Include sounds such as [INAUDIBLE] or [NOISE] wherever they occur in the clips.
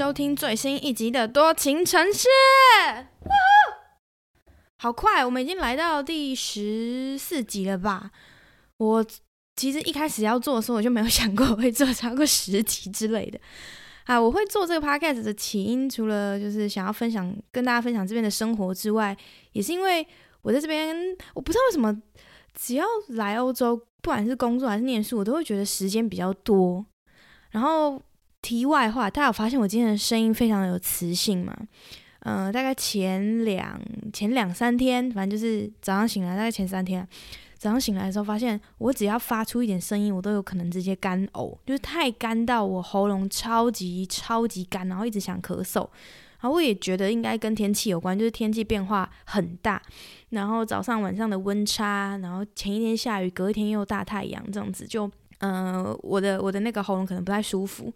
收听最新一集的《多情城市》。好快，我们已经来到第十四集了吧？我其实一开始要做的时候，我就没有想过我会做超过十集之类的。啊，我会做这个 podcast 的起因，除了就是想要分享跟大家分享这边的生活之外，也是因为我在这边，我不知道为什么，只要来欧洲，不管是工作还是念书，我都会觉得时间比较多。然后题外话，大家有发现我今天的声音非常有磁性吗？嗯、大概前两前两三天，反正就是早上醒来，大概前三天，早上醒来的时候，发现我只要发出一点声音，我都有可能直接干呕，就是太干到我喉咙超级超级干，然后一直想咳嗽。然后我也觉得应该跟天气有关，就是天气变化很大，然后早上晚上的温差，然后前一天下雨，隔一天又大太阳，这样子就。嗯、我的我的那个喉咙可能不太舒服，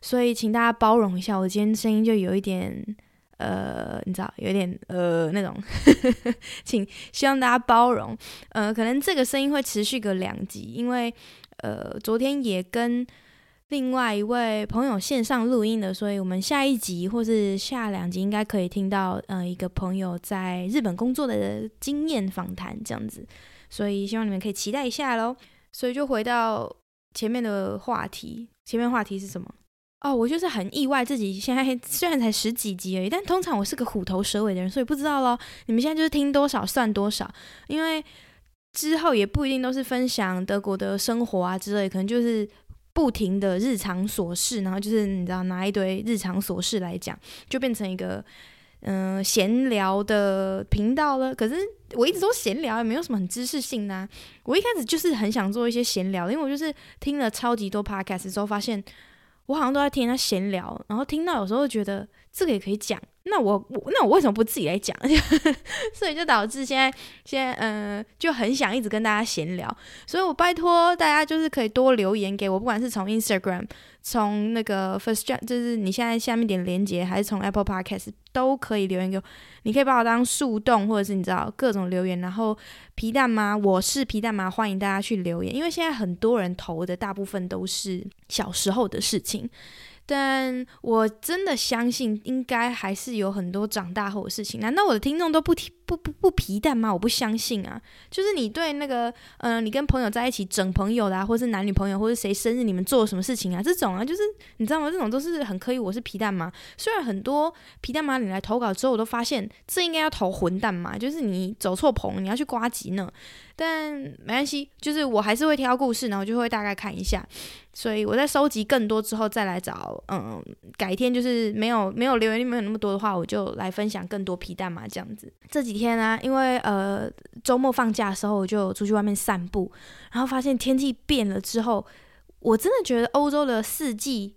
所以请大家包容一下，我今天声音就有一点呃，你知道，有点呃那种，[LAUGHS] 请希望大家包容。呃，可能这个声音会持续个两集，因为呃昨天也跟另外一位朋友线上录音的，所以我们下一集或是下两集应该可以听到呃一个朋友在日本工作的经验访谈这样子，所以希望你们可以期待一下喽。所以就回到。前面的话题，前面话题是什么？哦，我就是很意外，自己现在 [LAUGHS] 虽然才十几集而已，但通常我是个虎头蛇尾的人，所以不知道咯。你们现在就是听多少算多少，因为之后也不一定都是分享德国的生活啊之类，可能就是不停的日常琐事，然后就是你知道拿一堆日常琐事来讲，就变成一个。嗯、闲聊的频道了。可是我一直都闲聊，也没有什么很知识性的、啊。我一开始就是很想做一些闲聊，因为我就是听了超级多 podcast 之后，发现我好像都在听人家闲聊，然后听到有时候觉得这个也可以讲。那我我那我为什么不自己来讲？[LAUGHS] 所以就导致现在现在嗯、就很想一直跟大家闲聊。所以我拜托大家就是可以多留言给我，不管是从 Instagram，从那个 First Chat，就是你现在下面点连接，还是从 Apple Podcast 都可以留言给我。你可以把我当树洞，或者是你知道各种留言。然后皮蛋吗？我是皮蛋吗？欢迎大家去留言，因为现在很多人投的大部分都是小时候的事情。但我真的相信，应该还是有很多长大后的事情。难道我的听众都不听不不不皮蛋吗？我不相信啊！就是你对那个，嗯、你跟朋友在一起整朋友的啊，或是男女朋友，或是谁生日，你们做了什么事情啊？这种啊，就是你知道吗？这种都是很刻意。我是皮蛋吗？虽然很多皮蛋吗，你来投稿之后，我都发现这应该要投混蛋嘛，就是你走错棚，你要去呱吉呢。但没关系，就是我还是会挑故事，然后就会大概看一下。所以我在收集更多之后再来找，嗯，改天就是没有没有留言没有那么多的话，我就来分享更多皮蛋嘛这样子。这几天天、啊，因为呃周末放假的时候，我就出去外面散步，然后发现天气变了之后，我真的觉得欧洲的四季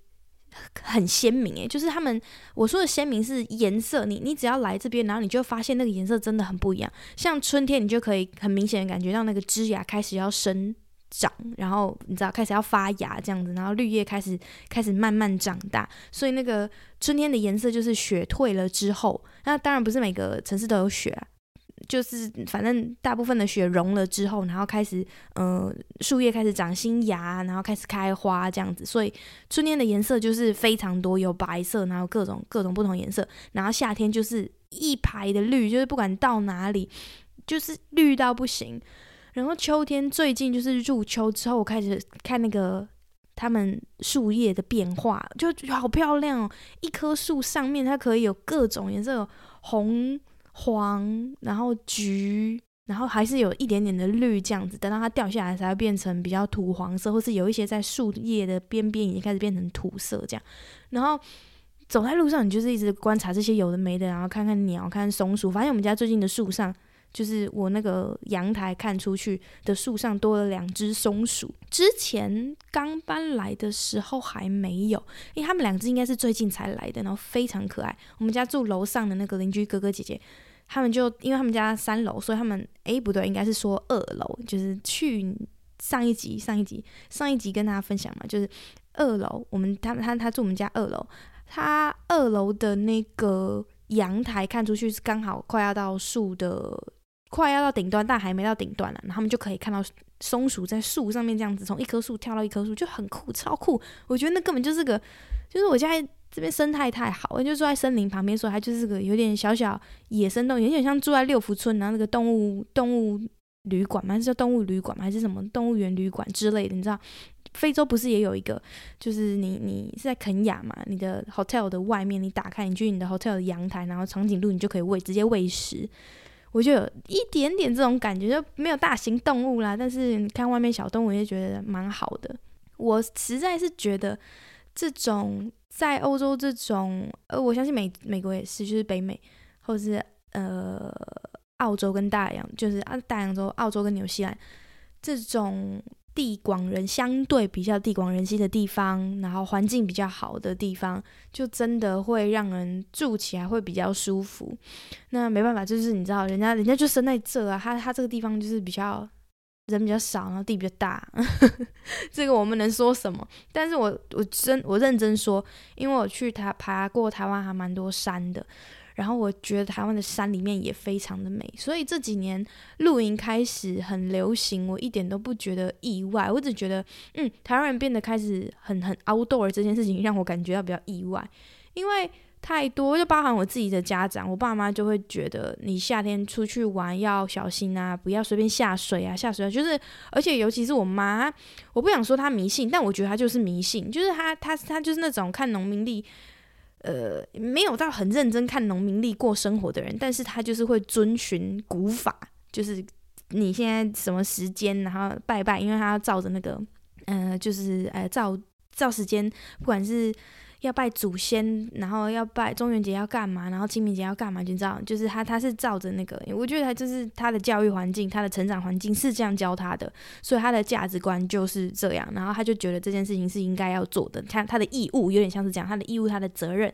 很鲜明诶，就是他们我说的鲜明是颜色，你你只要来这边，然后你就发现那个颜色真的很不一样。像春天，你就可以很明显的感觉到那个枝芽开始要生。长，然后你知道开始要发芽这样子，然后绿叶开始开始慢慢长大，所以那个春天的颜色就是雪退了之后，那当然不是每个城市都有雪啊，就是反正大部分的雪融了之后，然后开始呃树叶开始长新芽，然后开始开花这样子，所以春天的颜色就是非常多，有白色，然后各种各种不同颜色，然后夏天就是一排的绿，就是不管到哪里就是绿到不行。然后秋天最近就是入秋之后，我开始看那个它们树叶的变化，就好漂亮哦！一棵树上面它可以有各种颜色，红、黄，然后橘，然后还是有一点点的绿这样子。等到它掉下来，才会变成比较土黄色，或是有一些在树叶的边边已经开始变成土色这样。然后走在路上，你就是一直观察这些有的没的，然后看看鸟，看看松鼠。发现我们家最近的树上。就是我那个阳台看出去的树上多了两只松鼠，之前刚搬来的时候还没有，因为他们两只应该是最近才来的，然后非常可爱。我们家住楼上的那个邻居哥哥姐姐，他们就因为他们家三楼，所以他们诶不对，应该是说二楼，就是去上一集上一集上一集跟大家分享嘛，就是二楼，我们他他他住我们家二楼，他二楼的那个阳台看出去是刚好快要到树的。快要到顶端，但还没到顶端了，然后他们就可以看到松鼠在树上面这样子，从一棵树跳到一棵树，就很酷，超酷。我觉得那根本就是个，就是我家这边生态太好，就住在森林旁边，所以它就是个有点小小野生动物，有点像住在六福村，然后那个动物动物旅馆嘛，是叫动物旅馆嘛，还是什么动物园旅馆之类的？你知道，非洲不是也有一个，就是你你是在肯亚嘛，你的 hotel 的外面，你打开，你去你的 hotel 的阳台，然后长颈鹿你就可以喂，直接喂食。我就有一点点这种感觉，就没有大型动物啦，但是你看外面小动物也觉得蛮好的。我实在是觉得。这种在欧洲，这种呃，我相信美美国也是，就是北美，或者是呃澳洲跟大洋，就是啊大洋洲，澳洲跟纽西兰这种地广人相对比较地广人稀的地方，然后环境比较好的地方，就真的会让人住起来会比较舒服。那没办法，就是你知道，人家人家就生在这啊，他他这个地方就是比较。人比较少，然后地比较大，[LAUGHS] 这个我们能说什么？但是我我真我认真说，因为我去台爬过台湾还蛮多山的，然后我觉得台湾的山里面也非常的美，所以这几年露营开始很流行，我一点都不觉得意外，我只觉得嗯，台湾人变得开始很很 outdoor 这件事情让我感觉到比较意外，因为。太多，就包含我自己的家长，我爸妈就会觉得你夏天出去玩要小心啊，不要随便下水啊，下水啊，就是，而且尤其是我妈，我不想说她迷信，但我觉得她就是迷信，就是她她她就是那种看农民历，呃，没有到很认真看农民历过生活的人，但是她就是会遵循古法，就是你现在什么时间，然后拜拜，因为她要照着那个，呃，就是呃照照时间，不管是。要拜祖先，然后要拜中元节要干嘛，然后清明节要干嘛，就知道，就是他他是照着那个，我觉得他就是他的教育环境，他的成长环境是这样教他的，所以他的价值观就是这样，然后他就觉得这件事情是应该要做的，他他的义务有点像是讲他的义务，他的责任。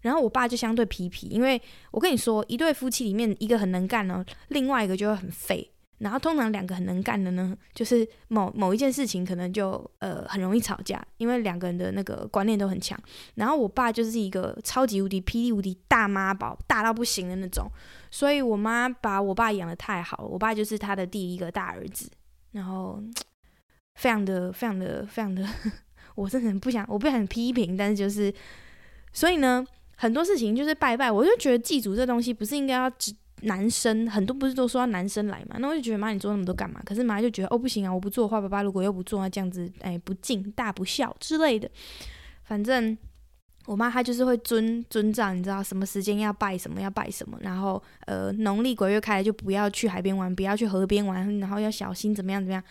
然后我爸就相对皮皮，因为我跟你说，一对夫妻里面一个很能干呢，另外一个就会很废。然后通常两个很能干的呢，就是某某一件事情可能就呃很容易吵架，因为两个人的那个观念都很强。然后我爸就是一个超级无敌霹雳无敌大妈宝，大到不行的那种。所以我妈把我爸养得太好了，我爸就是他的第一个大儿子。然后非常的非常的非常的，[LAUGHS] 我真的很不想，我不想批评，但是就是，所以呢，很多事情就是拜拜，我就觉得祭祖这东西不是应该要只。男生很多不是都说要男生来嘛？那我就觉得妈，你做那么多干嘛？可是妈就觉得哦，不行啊，我不做的话，爸爸如果又不做，那这样子哎不敬大不孝之类的。反正我妈她就是会遵遵照，你知道什么时间要拜什么要拜什么，然后呃农历鬼月开了就不要去海边玩，不要去河边玩，然后要小心怎么样怎么样。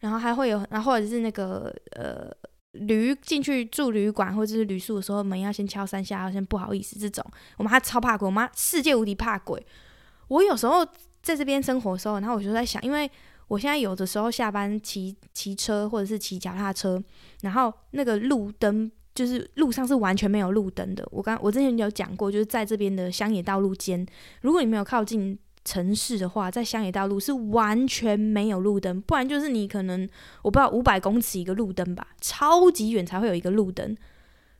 然后还会有，然后或者是那个呃旅进去住旅馆或者是旅宿的时候，门要先敲三下，要先不好意思这种。我妈超怕鬼，我妈世界无敌怕鬼。我有时候在这边生活的时候，然后我就在想，因为我现在有的时候下班骑骑车或者是骑脚踏车，然后那个路灯就是路上是完全没有路灯的。我刚我之前有讲过，就是在这边的乡野道路间，如果你没有靠近城市的话，在乡野道路是完全没有路灯，不然就是你可能我不知道五百公尺一个路灯吧，超级远才会有一个路灯。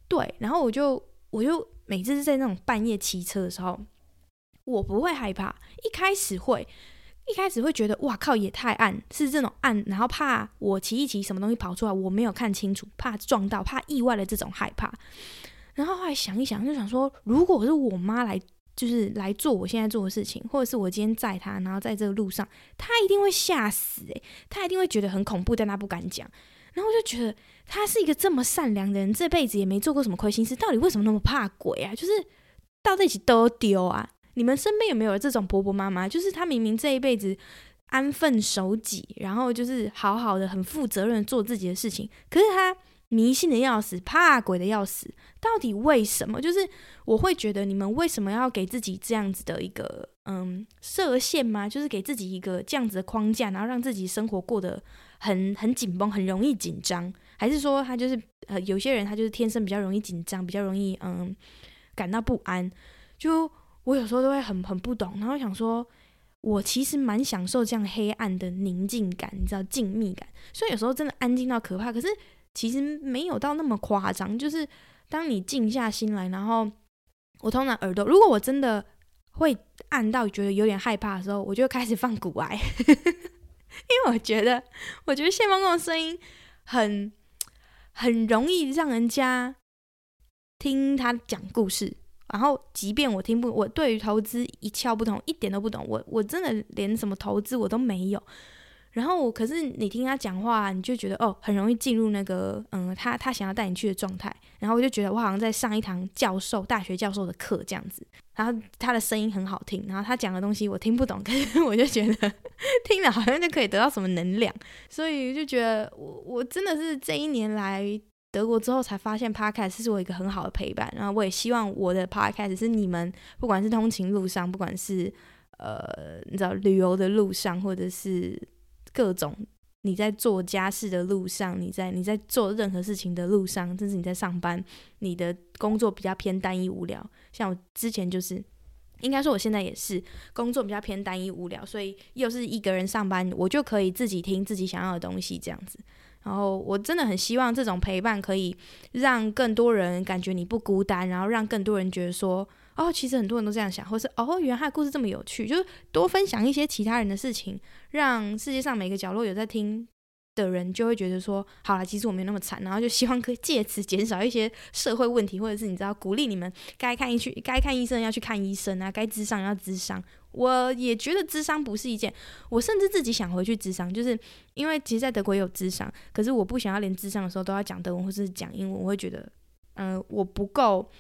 对，然后我就我就每次是在那种半夜骑车的时候。我不会害怕，一开始会，一开始会觉得哇靠，也太暗，是这种暗，然后怕我骑一骑什么东西跑出来，我没有看清楚，怕撞到，怕意外的这种害怕。然后后来想一想，就想说，如果是我妈来，就是来做我现在做的事情，或者是我今天载她，然后在这个路上，她一定会吓死诶、她一定会觉得很恐怖，但她不敢讲。然后我就觉得，她是一个这么善良的人，这辈子也没做过什么亏心事，到底为什么那么怕鬼啊？就是到这一起都丢啊！你们身边有没有这种婆婆妈妈？就是她明明这一辈子安分守己，然后就是好好的、很负责任做自己的事情，可是她迷信的要死，怕鬼的要死。到底为什么？就是我会觉得你们为什么要给自己这样子的一个嗯设限吗？就是给自己一个这样子的框架，然后让自己生活过得很很紧绷，很容易紧张？还是说他就是呃有些人他就是天生比较容易紧张，比较容易嗯感到不安？就。我有时候都会很很不懂，然后想说，我其实蛮享受这样黑暗的宁静感，你知道静谧感。所以有时候真的安静到可怕，可是其实没有到那么夸张。就是当你静下心来，然后我通常耳朵，如果我真的会暗到觉得有点害怕的时候，我就开始放古癌，[LAUGHS] 因为我觉得，我觉得谢丰贡的声音很很容易让人家听他讲故事。然后，即便我听不，我对于投资一窍不通，一点都不懂，我我真的连什么投资我都没有。然后我，可是你听他讲话，你就觉得哦，很容易进入那个嗯，他他想要带你去的状态。然后我就觉得我好像在上一堂教授、大学教授的课这样子。然后他的声音很好听，然后他讲的东西我听不懂，可是我就觉得听了好像就可以得到什么能量，所以就觉得我我真的是这一年来 [LAUGHS] 德国之后才发现 Podcast 是我一个很好的陪伴。然后我也希望我的 Podcast 是你们不管是通勤路上，不管是呃你知道旅游的路上，或者是。各种你在做家事的路上，你在你在做任何事情的路上，甚至你在上班，你的工作比较偏单一无聊。像我之前就是，应该说我现在也是工作比较偏单一无聊，所以又是一个人上班，我就可以自己听自己想要的东西这样子。然后我真的很希望这种陪伴可以让更多人感觉你不孤单，然后让更多人觉得说。哦，其实很多人都这样想，或是哦，原来他的故事这么有趣，就是多分享一些其他人的事情，让世界上每个角落有在听的人就会觉得说，好啦，其实我没那么惨，然后就希望可以借此减少一些社会问题，或者是你知道，鼓励你们该看医去该看医生要去看医生啊，该智商要智商。我也觉得智商不是一件，我甚至自己想回去智商，就是因为其实在德国也有智商，可是我不想要连智商的时候都要讲德文或是讲英文，我会觉得，嗯、我不够。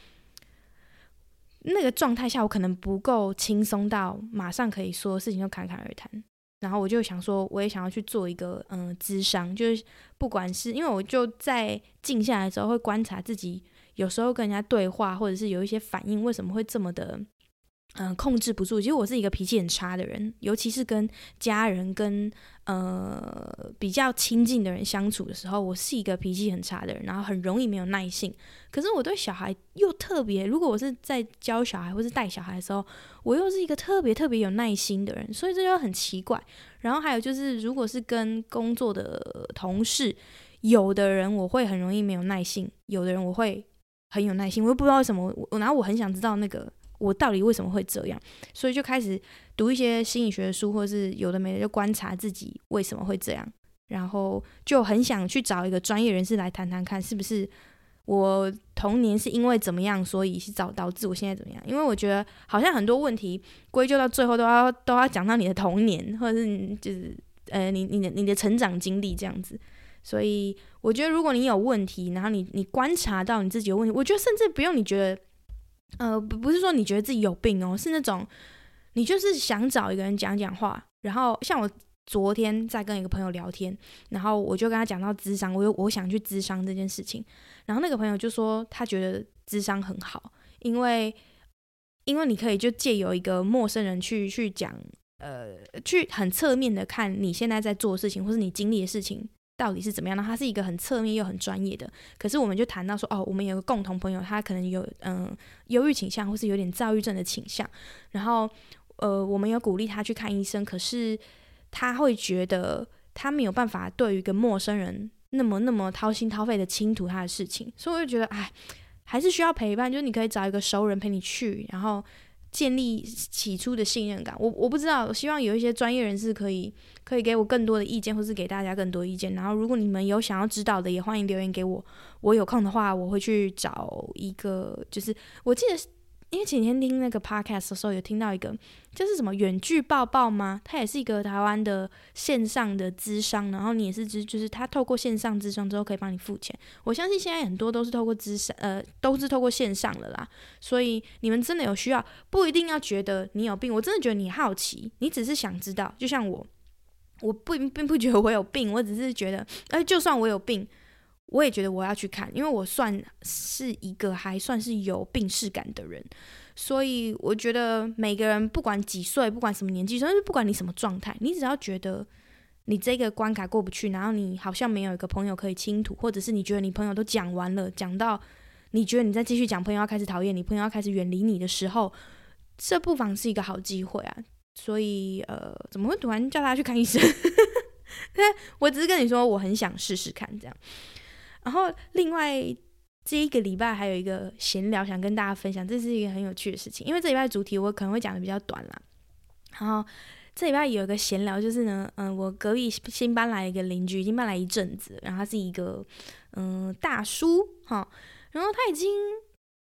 那个状态下，我可能不够轻松到马上可以说事情就侃侃而谈。然后我就想说，我也想要去做一个嗯，咨商，就是不管是因为我就在静下来的时候会观察自己，有时候跟人家对话，或者是有一些反应，为什么会这么的。嗯、控制不住。其实我是一个脾气很差的人，尤其是跟家人、跟呃比较亲近的人相处的时候，我是一个脾气很差的人，然后很容易没有耐性。可是我对小孩又特别，如果我是在教小孩或是带小孩的时候，我又是一个特别特别有耐心的人，所以这就很奇怪。然后还有就是，如果是跟工作的同事，有的人我会很容易没有耐性，有的人我会很有耐心，我又不知道为什么。我然后我很想知道那个。我到底为什么会这样？所以就开始读一些心理学的书，或者是有的没的，就观察自己为什么会这样。然后就很想去找一个专业人士来谈谈看，是不是我童年是因为怎么样，所以是找导致我现在怎么样？因为我觉得好像很多问题归咎到最后都要都要讲到你的童年，或者是就是呃你你的你的成长经历这样子。所以我觉得如果你有问题，然后你你观察到你自己有问题，我觉得甚至不用你觉得。呃，不不是说你觉得自己有病哦，是那种你就是想找一个人讲讲话，然后像我昨天在跟一个朋友聊天，然后我就跟他讲到智商，我有我想去智商这件事情，然后那个朋友就说他觉得智商很好，因为因为你可以就借由一个陌生人去去讲，呃，去很侧面的看你现在在做的事情，或是你经历的事情。到底是怎么样呢？他是一个很侧面又很专业的，可是我们就谈到说，哦，我们有个共同朋友，他可能有嗯忧郁倾向，或是有点躁郁症的倾向，然后呃，我们有鼓励他去看医生，可是他会觉得他没有办法对于一个陌生人那么那么掏心掏肺的倾吐他的事情，所以我就觉得，哎，还是需要陪伴，就是你可以找一个熟人陪你去，然后。建立起初的信任感，我我不知道，希望有一些专业人士可以可以给我更多的意见，或是给大家更多意见。然后，如果你们有想要知道的，也欢迎留言给我。我有空的话，我会去找一个，就是我记得。因为前天听那个 podcast 的时候，有听到一个，就是什么远距抱抱吗？它也是一个台湾的线上的咨商，然后你也是知，就是他透过线上咨商之后可以帮你付钱。我相信现在很多都是透过咨商，呃，都是透过线上了啦。所以你们真的有需要，不一定要觉得你有病，我真的觉得你好奇，你只是想知道。就像我，我不并不觉得我有病，我只是觉得，哎，就算我有病。我也觉得我要去看，因为我算是一个还算是有病识感的人，所以我觉得每个人不管几岁，不管什么年纪，甚至不管你什么状态，你只要觉得你这个关卡过不去，然后你好像没有一个朋友可以倾吐，或者是你觉得你朋友都讲完了，讲到你觉得你再继续讲，朋友要开始讨厌你，朋友要开始远离你的时候，这不妨是一个好机会啊！所以呃，怎么会突然叫他去看医生？[LAUGHS] 我只是跟你说，我很想试试看这样。然后，另外这一个礼拜还有一个闲聊，想跟大家分享，这是一个很有趣的事情。因为这礼拜主题我可能会讲的比较短啦。然后这礼拜有一个闲聊，就是呢，嗯，我隔壁新搬来一个邻居，已经搬来一阵子，然后他是一个嗯大叔哈，然后他已经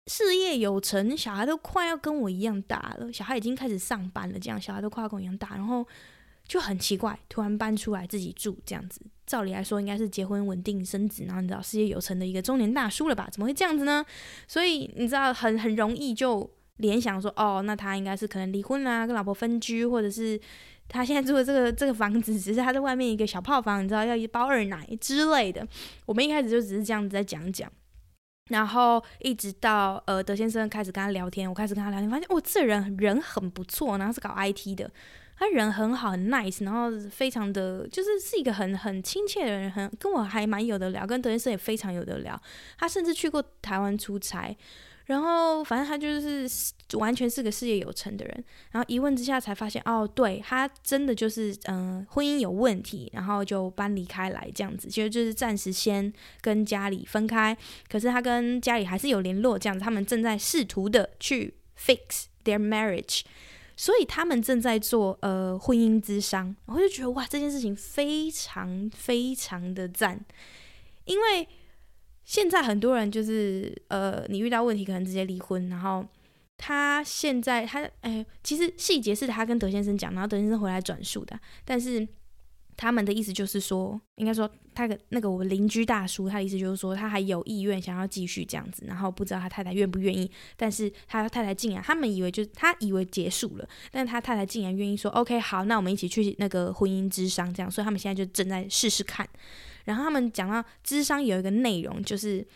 事业有成，小孩都快要跟我一样大了，小孩已经开始上班了，这样小孩都快要跟我一样大，然后就很奇怪，突然搬出来自己住这样子。照理来说，应该是结婚稳定生子，然后你知道事业有成的一个中年大叔了吧？怎么会这样子呢？所以你知道很很容易就联想说，哦，那他应该是可能离婚啦，跟老婆分居，或者是他现在住的这个这个房子只是他在外面一个小炮房，你知道要一包二奶之类的。我们一开始就只是这样子在讲讲。然后一直到呃德先生开始跟他聊天，我开始跟他聊天，发现哦，这人人很不错，然后是搞 IT 的，他人很好，很 nice，然后非常的就是是一个很很亲切的人，很跟我还蛮有得聊，跟德先生也非常有得聊，他甚至去过台湾出差。然后，反正他就是完全是个事业有成的人。然后一问之下才发现，哦，对，他真的就是嗯、婚姻有问题，然后就搬离开来这样子，其实就是暂时先跟家里分开。可是他跟家里还是有联络，这样子，他们正在试图的去 fix their marriage，所以他们正在做呃婚姻之商。然后就觉得哇，这件事情非常非常的赞，因为。现在很多人就是，呃，你遇到问题可能直接离婚，然后他现在他，哎，其实细节是他跟德先生讲，然后德先生回来转述的，但是他们的意思就是说，应该说他的那个我邻居大叔，他的意思就是说他还有意愿想要继续这样子，然后不知道他太太愿不愿意，但是他太太竟然，他们以为就是他以为结束了，但他太太竟然愿意说，OK，好，那我们一起去那个婚姻之商这样，所以他们现在就正在试试看。然后他们讲到智商有一个内容，就是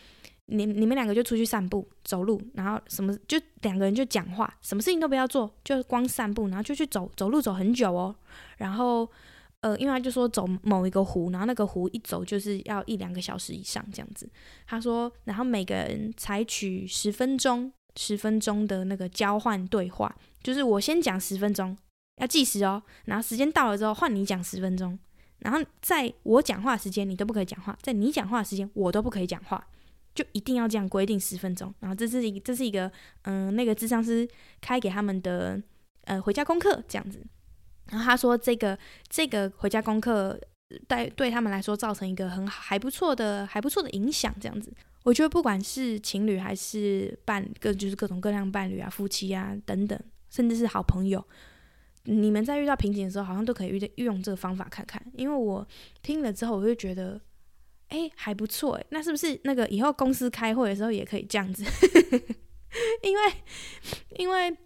你你们两个就出去散步、走路，然后什么就两个人就讲话，什么事情都不要做，就光散步，然后就去走走路走很久哦。然后呃，因为他就说走某一个湖，然后那个湖一走就是要一两个小时以上这样子。他说，然后每个人采取十分钟、十分钟的那个交换对话，就是我先讲十分钟，要计时哦，然后时间到了之后换你讲十分钟。然后在我讲话时间，你都不可以讲话；在你讲话时间，我都不可以讲话，就一定要这样规定十分钟。然后这是一这是一个嗯、那个智商师开给他们的呃回家功课这样子。然后他说这个这个回家功课对对他们来说造成一个很还不错的还不错的影响这样子。我觉得不管是情侣还是伴各就是各种各样伴侣啊、夫妻啊等等，甚至是好朋友。你们在遇到瓶颈的时候，好像都可以遇运用这个方法看看。因为我听了之后，我就觉得，哎，还不错哎。那是不是那个以后公司开会的时候也可以这样子？[LAUGHS] 因为，因为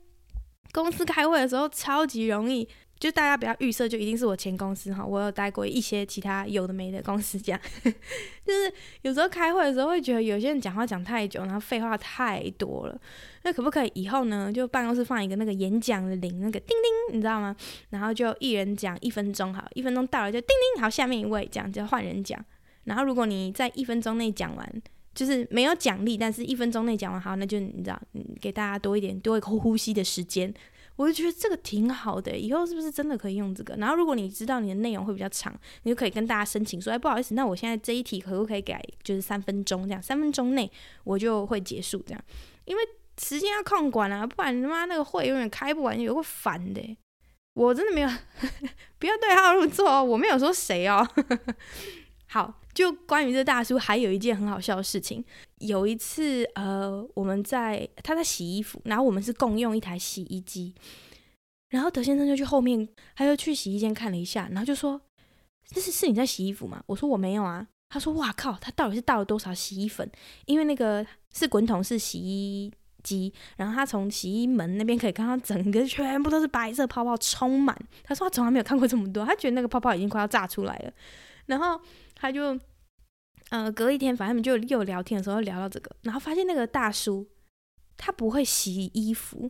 公司开会的时候超级容易。就大家不要预设，就一定是我前公司哈。我有待过一些其他有的没的公司，这样 [LAUGHS] 就是有时候开会的时候会觉得有些人讲话讲太久，然后废话太多了。那可不可以以后呢？就办公室放一个那个演讲的铃，那个叮叮，你知道吗？然后就一人讲一分钟，好，一分钟到了就叮叮，好，下面一位讲就换人讲。然后如果你在一分钟内讲完，就是没有奖励，但是一分钟内讲完好，那就你知道，给大家多一点多一个呼吸的时间。我就觉得这个挺好的，以后是不是真的可以用这个？然后如果你知道你的内容会比较长，你就可以跟大家申请说，哎，不好意思，那我现在这一题可不可以改，就是三分钟这样，三分钟内我就会结束这样，因为时间要控管啊，不然他妈那个会永远开不完，有个烦的。我真的没有，[LAUGHS] 不要对号入座哦，我没有说谁哦。[LAUGHS] 好。就关于这大叔，还有一件很好笑的事情。有一次，呃，我们在他在洗衣服，然后我们是共用一台洗衣机。然后德先生就去后面，他就去洗衣间看了一下，然后就说：“这是是你在洗衣服吗？”我说：“我没有啊。”他说：“哇靠，他到底是倒了多少洗衣粉？因为那个是滚筒式洗衣机，然后他从洗衣门那边可以看到整个全部都是白色泡泡充满。他说他从来没有看过这么多，他觉得那个泡泡已经快要炸出来了。然后。他就，呃，隔一天，反正他们就又聊天的时候聊到这个，然后发现那个大叔他不会洗衣服，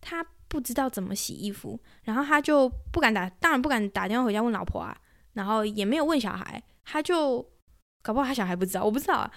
他不知道怎么洗衣服，然后他就不敢打，当然不敢打电话回家问老婆啊，然后也没有问小孩，他就搞不好他小孩不知道，我不知道啊。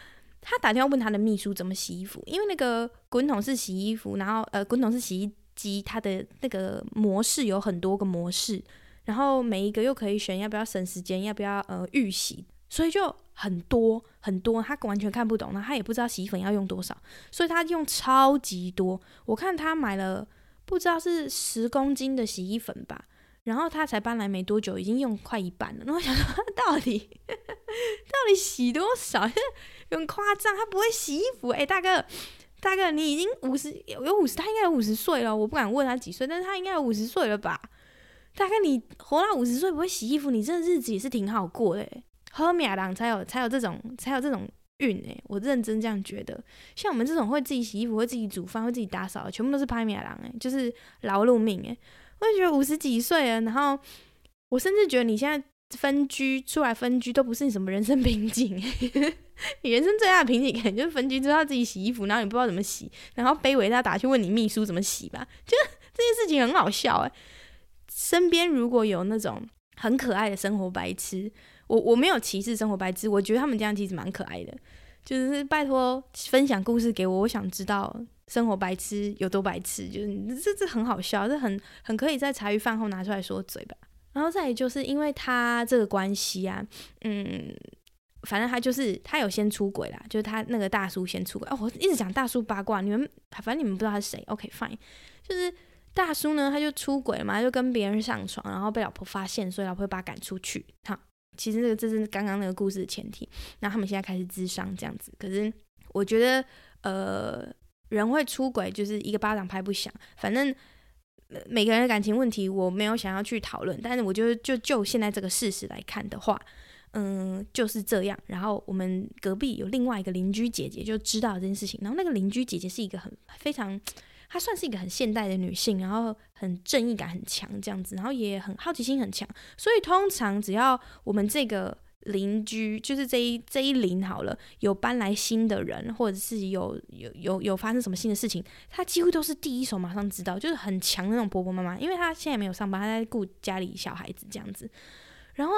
他打电话问他的秘书怎么洗衣服，因为那个滚筒式洗衣服，然后呃，滚筒式洗衣机，它的那个模式有很多个模式，然后每一个又可以选要不要省时间，要不要呃预洗。所以就很多很多，他完全看不懂，那他也不知道洗衣粉要用多少，所以他用超级多。我看他买了不知道是十公斤的洗衣粉吧，然后他才搬来没多久，已经用快一半了。那我想说，他 [LAUGHS] 到底到底洗多少？[LAUGHS] 很夸张，他不会洗衣服。哎，大哥，大哥，你已经五十有有五十，他应该有五十岁了。我不敢问他几岁，但是他应该有五十岁了吧？大哥你活到五十岁不会洗衣服，你这日子也是挺好过的。喝米郎才有才有这种才有这种运哎，我认真这样觉得。像我们这种会自己洗衣服、会自己煮饭、会自己打扫，全部都是拍米郎哎，就是劳碌命哎。我就觉得五十几岁了，然后我甚至觉得你现在分居出来分居都不是你什么人生瓶颈，[LAUGHS] 你人生最大的瓶颈可能就是分居之后自己洗衣服，然后你不知道怎么洗，然后卑微到打去问你秘书怎么洗吧，就这件事情很好笑哎。身边如果有那种很可爱的生活白痴，我我没有歧视生活白痴，我觉得他们这样其实蛮可爱的，就是拜托分享故事给我，我想知道生活白痴有多白痴，就是这这很好笑，这很很可以在茶余饭后拿出来说嘴吧。然后再就是因为他这个关系啊，嗯，反正他就是他有先出轨啦，就是他那个大叔先出轨哦，我一直讲大叔八卦，你们反正你们不知道他是谁，OK fine，就是。大叔呢，他就出轨嘛，就跟别人上床，然后被老婆发现，所以老婆把他赶出去。哈，其实这个这是刚刚那个故事的前提。那他们现在开始智商这样子，可是我觉得，呃，人会出轨就是一个巴掌拍不响。反正每个人的感情问题，我没有想要去讨论，但是我就就就现在这个事实来看的话，嗯，就是这样。然后我们隔壁有另外一个邻居姐姐就知道这件事情，然后那个邻居姐姐是一个很非常。她算是一个很现代的女性，然后很正义感很强这样子，然后也很好奇心很强，所以通常只要我们这个邻居，就是这一这一邻好了，有搬来新的人，或者是有有有有发生什么新的事情，她几乎都是第一手马上知道，就是很强的那种婆婆妈妈，因为她现在没有上班，她在顾家里小孩子这样子，然后。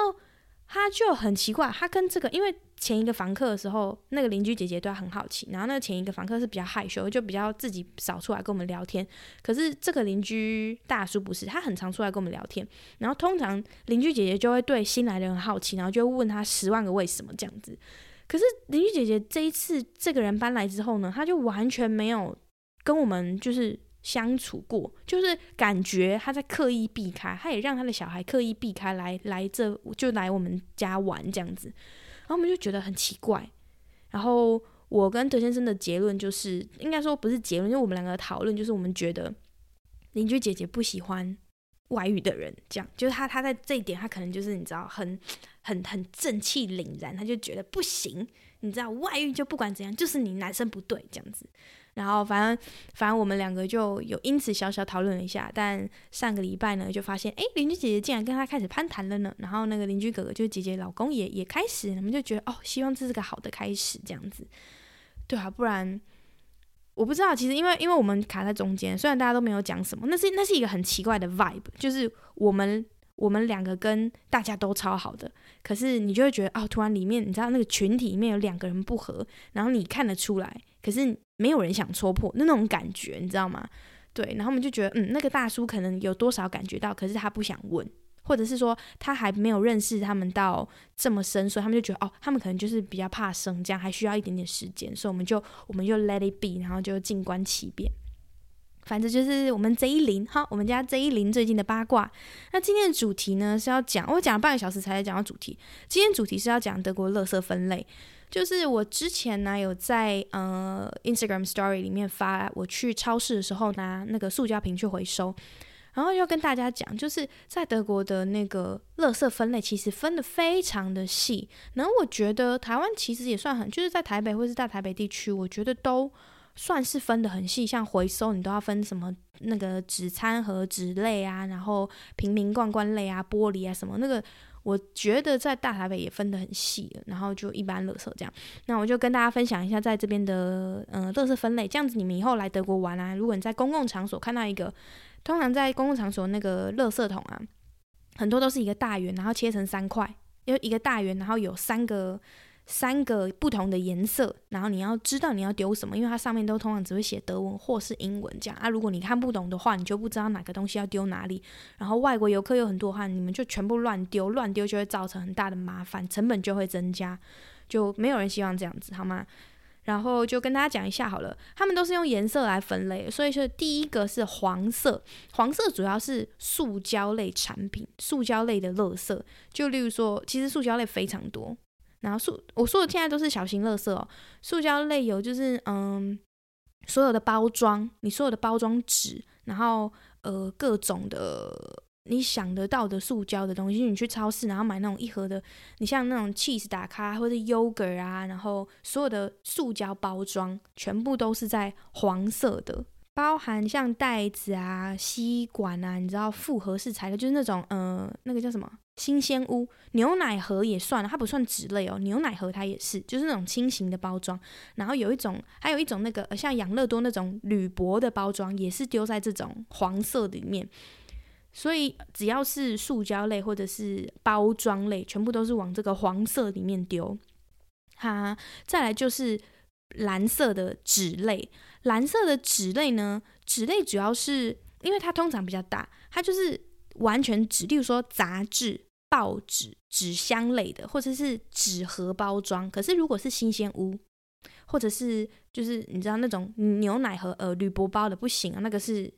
他就很奇怪，他跟这个，因为前一个房客的时候，那个邻居姐姐对他很好奇，然后那个前一个房客是比较害羞，就比较自己少出来跟我们聊天。可是这个邻居大叔不是，他很常出来跟我们聊天。然后通常邻居姐姐就会对新来的人好奇，然后就会问他十万个为什么这样子。可是邻居姐姐这一次这个人搬来之后呢，他就完全没有跟我们就是。相处过，就是感觉他在刻意避开，他也让他的小孩刻意避开来来这就来我们家玩这样子，然后我们就觉得很奇怪。然后我跟德先生的结论就是，应该说不是结论，因为我们两个讨论就是我们觉得邻居姐姐不喜欢外遇的人，这样就是他他在这一点他可能就是你知道很很很正气凛然，他就觉得不行，你知道外遇就不管怎样就是你男生不对这样子。然后反正反正我们两个就有因此小小讨论了一下，但上个礼拜呢就发现，哎，邻居姐姐竟然跟他开始攀谈了呢。然后那个邻居哥哥就是姐姐老公也也开始，我们就觉得哦，希望这是个好的开始，这样子，对啊，不然我不知道。其实因为因为我们卡在中间，虽然大家都没有讲什么，那是那是一个很奇怪的 vibe，就是我们我们两个跟大家都超好的，可是你就会觉得哦，突然里面你知道那个群体里面有两个人不合，然后你看得出来，可是。没有人想戳破那种感觉，你知道吗？对，然后我们就觉得，嗯，那个大叔可能有多少感觉到，可是他不想问，或者是说他还没有认识他们到这么深，所以他们就觉得，哦，他们可能就是比较怕生，这样还需要一点点时间，所以我们就我们就 let it be，然后就静观其变。反正就是我们这一零，好，我们家这一零最近的八卦。那今天的主题呢是要讲，我讲了半个小时才来讲到主题。今天主题是要讲德国垃圾分类。就是我之前呢有在呃 Instagram Story 里面发，我去超市的时候拿那个塑胶瓶去回收，然后要跟大家讲，就是在德国的那个垃圾分类其实分得非常的细，然后我觉得台湾其实也算很，就是在台北或是大台北地区，我觉得都算是分得很细，像回收你都要分什么那个纸餐盒纸类啊，然后瓶瓶罐罐类啊，玻璃啊什么那个。我觉得在大台北也分得很细，然后就一般垃圾这样。那我就跟大家分享一下在这边的嗯垃圾分类，这样子你们以后来德国玩啊，如果你在公共场所看到一个，通常在公共场所那个垃圾桶啊，很多都是一个大圆，然后切成三块，因为一个大圆，然后有三个。三个不同的颜色，然后你要知道你要丢什么，因为它上面都通常只会写德文或是英文这样啊。如果你看不懂的话，你就不知道哪个东西要丢哪里。然后外国游客有很多的话，你们就全部乱丢，乱丢就会造成很大的麻烦，成本就会增加，就没有人希望这样子，好吗？然后就跟大家讲一下好了，他们都是用颜色来分类，所以说第一个是黄色，黄色主要是塑胶类产品，塑胶类的垃圾，就例如说，其实塑胶类非常多。然后塑我说的现在都是小型垃圾哦，塑胶类有就是嗯，所有的包装，你所有的包装纸，然后呃各种的你想得到的塑胶的东西，你去超市然后买那种一盒的，你像那种 cheese 打开或者 yogurt 啊，然后所有的塑胶包装全部都是在黄色的。包含像袋子啊、吸管啊，你知道复合式材料，就是那种呃，那个叫什么新鲜屋牛奶盒也算了，它不算纸类哦。牛奶盒它也是，就是那种轻型的包装。然后有一种，还有一种那个像养乐多那种铝箔的包装，也是丢在这种黄色里面。所以只要是塑胶类或者是包装类，全部都是往这个黄色里面丢。哈，再来就是。蓝色的纸类，蓝色的纸类呢？纸类主要是因为它通常比较大，它就是完全纸，例如说杂志、报纸、纸箱类的，或者是纸盒包装。可是如果是新鲜屋，或者是就是你知道那种牛奶盒呃铝箔包的不行啊，那个是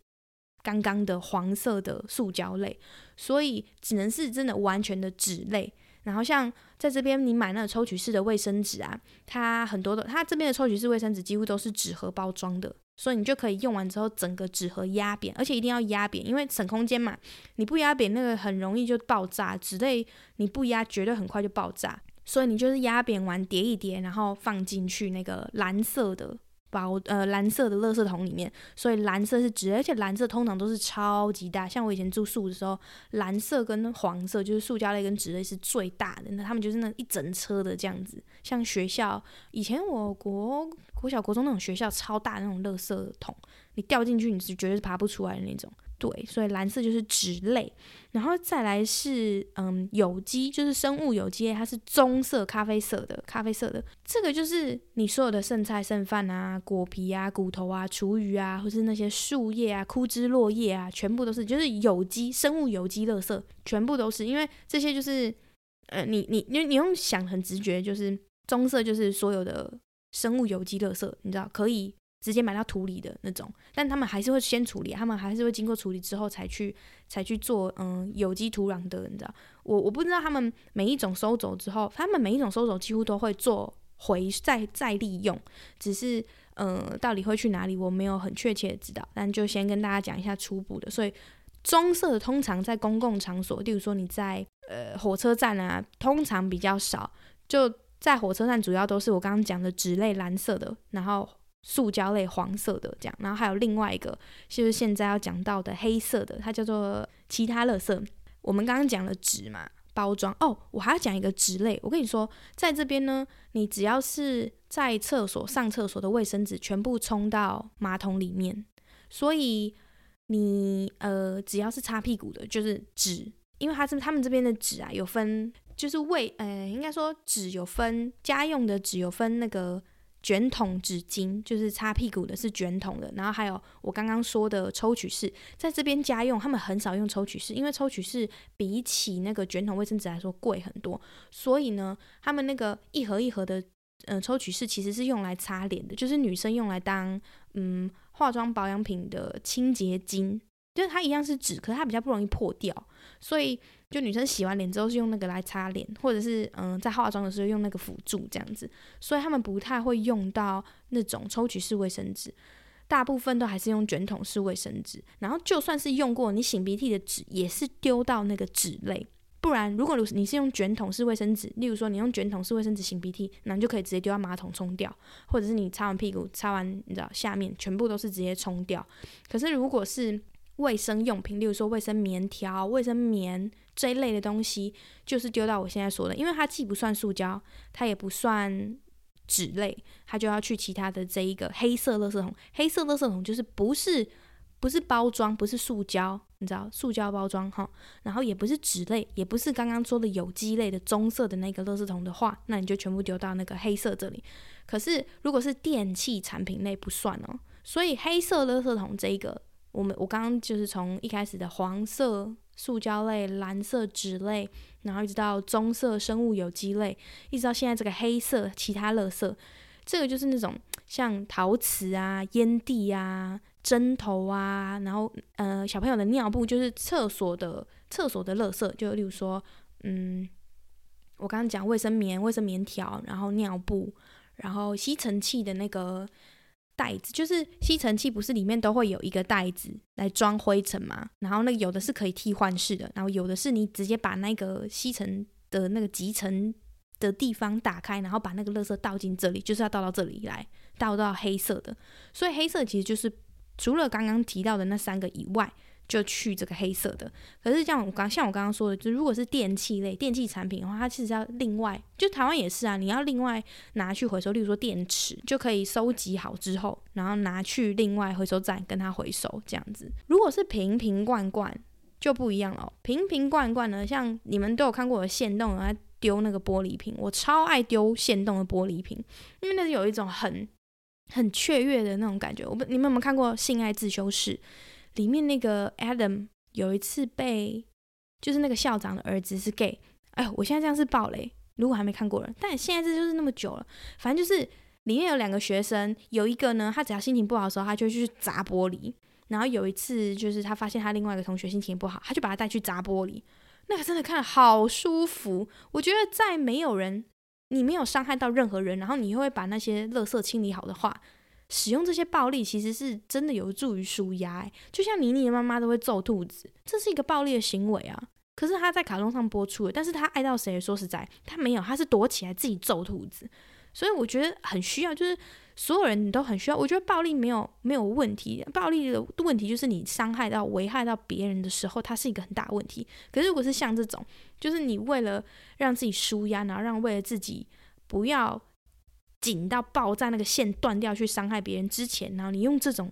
刚刚的黄色的塑胶类，所以只能是真的完全的纸类。然后像在这边你买那个抽取式的卫生纸啊，它很多的，它这边的抽取式卫生纸几乎都是纸盒包装的，所以你就可以用完之后整个纸盒压扁，而且一定要压扁，因为省空间嘛。你不压扁那个很容易就爆炸，纸类你不压绝对很快就爆炸，所以你就是压扁完叠一叠，然后放进去那个蓝色的。包呃蓝色的乐色桶里面，所以蓝色是纸，而且蓝色通常都是超级大。像我以前住宿的时候，蓝色跟黄色就是塑胶类跟纸类是最大的，那他们就是那一整车的这样子。像学校以前我国国小国中那种学校超大那种乐色桶，你掉进去你是绝对是爬不出来的那种。对，所以蓝色就是纸类，然后再来是嗯有机，就是生物有机，它是棕色、咖啡色的，咖啡色的。这个就是你所有的剩菜剩饭啊、果皮啊、骨头啊、厨余啊，或是那些树叶啊、枯枝落叶啊，全部都是就是有机生物有机垃圾，全部都是，因为这些就是呃你你你你用想很直觉，就是棕色就是所有的生物有机垃圾，你知道可以。直接埋到土里的那种，但他们还是会先处理，他们还是会经过处理之后才去才去做嗯有机土壤的，你知道？我我不知道他们每一种收走之后，他们每一种收走几乎都会做回再再利用，只是嗯到底会去哪里，我没有很确切的知道。但就先跟大家讲一下初步的，所以棕色的通常在公共场所，例如说你在呃火车站啊，通常比较少，就在火车站主要都是我刚刚讲的纸类蓝色的，然后。塑胶类黄色的这样，然后还有另外一个就是现在要讲到的黑色的，它叫做其他垃圾。我们刚刚讲了纸嘛，包装哦，我还要讲一个纸类。我跟你说，在这边呢，你只要是在厕所上厕所的卫生纸，全部冲到马桶里面。所以你呃，只要是擦屁股的，就是纸，因为它是他们这边的纸啊，有分就是卫呃，应该说纸有分家用的纸有分那个。卷筒纸巾就是擦屁股的，是卷筒的。然后还有我刚刚说的抽取式，在这边家用，他们很少用抽取式，因为抽取式比起那个卷筒卫生纸来说贵很多。所以呢，他们那个一盒一盒的，呃，抽取式其实是用来擦脸的，就是女生用来当嗯化妆保养品的清洁巾，就是它一样是纸，可是它比较不容易破掉，所以。就女生洗完脸之后是用那个来擦脸，或者是嗯在化妆的时候用那个辅助这样子，所以他们不太会用到那种抽取式卫生纸，大部分都还是用卷筒式卫生纸。然后就算是用过你擤鼻涕的纸，也是丢到那个纸类。不然如果你是用卷筒式卫生纸，例如说你用卷筒式卫生纸擤鼻涕，那你就可以直接丢到马桶冲掉，或者是你擦完屁股擦完你知道下面全部都是直接冲掉。可是如果是卫生用品，例如说卫生棉条、卫生棉这一类的东西，就是丢到我现在说的，因为它既不算塑胶，它也不算纸类，它就要去其他的这一个黑色垃圾桶。黑色垃圾桶就是不是不是包装，不是塑胶，你知道，塑胶包装哈，然后也不是纸类，也不是刚刚说的有机类的棕色的那个垃圾桶的话，那你就全部丢到那个黑色这里。可是如果是电器产品类不算哦，所以黑色垃圾桶这一个。我们我刚刚就是从一开始的黄色塑胶类、蓝色纸类，然后一直到棕色生物有机类，一直到现在这个黑色其他垃圾，这个就是那种像陶瓷啊、烟蒂啊、针头啊，然后呃小朋友的尿布，就是厕所的厕所的垃圾，就例如说，嗯，我刚刚讲卫生棉、卫生棉条，然后尿布，然后吸尘器的那个。袋子，就是吸尘器不是里面都会有一个袋子来装灰尘吗？然后那有的是可以替换式的，然后有的是你直接把那个吸尘的那个集成的地方打开，然后把那个垃圾倒进这里，就是要倒到这里来，倒到黑色的。所以黑色其实就是除了刚刚提到的那三个以外。就去这个黑色的，可是像我刚像我刚刚说的，就如果是电器类电器产品的话，它其实要另外，就台湾也是啊，你要另外拿去回收，例如说电池就可以收集好之后，然后拿去另外回收站跟它回收这样子。如果是瓶瓶罐罐就不一样了，瓶瓶罐罐呢，像你们都有看过我的限动，然后丢那个玻璃瓶，我超爱丢线动的玻璃瓶，因为那是有一种很很雀跃的那种感觉。我不，你们有没有看过《性爱自修室》？里面那个 Adam 有一次被，就是那个校长的儿子是 gay，哎，我现在这样是爆雷，如果还没看过人，但现在这就是那么久了，反正就是里面有两个学生，有一个呢，他只要心情不好的时候，他就去砸玻璃，然后有一次就是他发现他另外一个同学心情不好，他就把他带去砸玻璃，那个真的看好舒服，我觉得在没有人，你没有伤害到任何人，然后你又会把那些垃圾清理好的话。使用这些暴力其实是真的有助于舒压，就像妮妮的妈妈都会揍兔子，这是一个暴力的行为啊。可是他在卡通上播出了，但是他爱到谁？说实在，他没有，他是躲起来自己揍兔子。所以我觉得很需要，就是所有人你都很需要。我觉得暴力没有没有问题，暴力的问题就是你伤害到、危害到别人的时候，它是一个很大问题。可是如果是像这种，就是你为了让自己舒压，然后让为了自己不要。紧到爆炸，那个线断掉去伤害别人之前，然后你用这种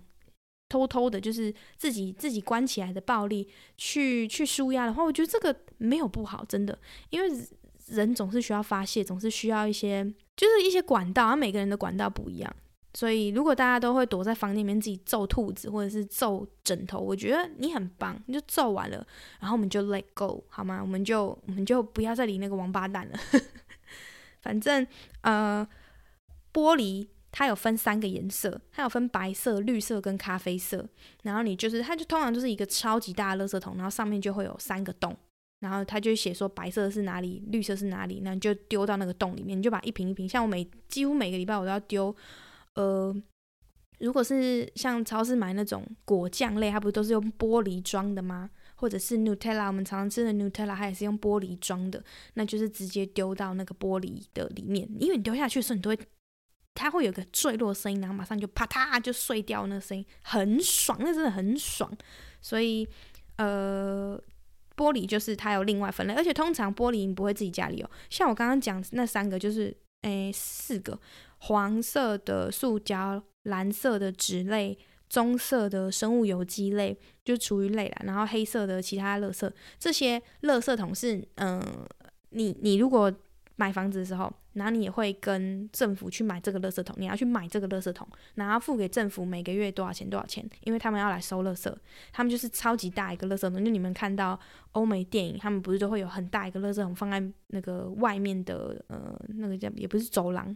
偷偷的，就是自己自己关起来的暴力去去舒压的话，我觉得这个没有不好，真的，因为人总是需要发泄，总是需要一些就是一些管道，而每个人的管道不一样，所以如果大家都会躲在房间里面自己揍兔子或者是揍枕头，我觉得你很棒，你就揍完了，然后我们就 let go 好吗？我们就我们就不要再理那个王八蛋了，[LAUGHS] 反正呃。玻璃它有分三个颜色，它有分白色、绿色跟咖啡色。然后你就是，它就通常就是一个超级大的垃圾桶，然后上面就会有三个洞，然后它就写说白色是哪里，绿色是哪里，那你就丢到那个洞里面，你就把一瓶一瓶，像我每几乎每个礼拜我都要丢。呃，如果是像超市买那种果酱类，它不都是用玻璃装的吗？或者是 Nutella，我们常常吃的 Nutella，它也是用玻璃装的，那就是直接丢到那个玻璃的里面，因为你丢下去的时候，你都会。它会有个坠落声音，然后马上就啪嗒就碎掉，那声音很爽，那真的很爽。所以，呃，玻璃就是它有另外分类，而且通常玻璃你不会自己家里有。像我刚刚讲那三个，就是诶四个：黄色的塑胶、蓝色的纸类、棕色的生物有机类，就厨余类啦。然后黑色的其他垃圾，这些垃圾桶是嗯、你你如果。买房子的时候，然后你也会跟政府去买这个垃圾桶，你要去买这个垃圾桶，然后付给政府每个月多少钱多少钱，因为他们要来收垃圾，他们就是超级大一个垃圾桶，就你们看到欧美电影，他们不是都会有很大一个垃圾桶放在那个外面的呃那个叫也不是走廊，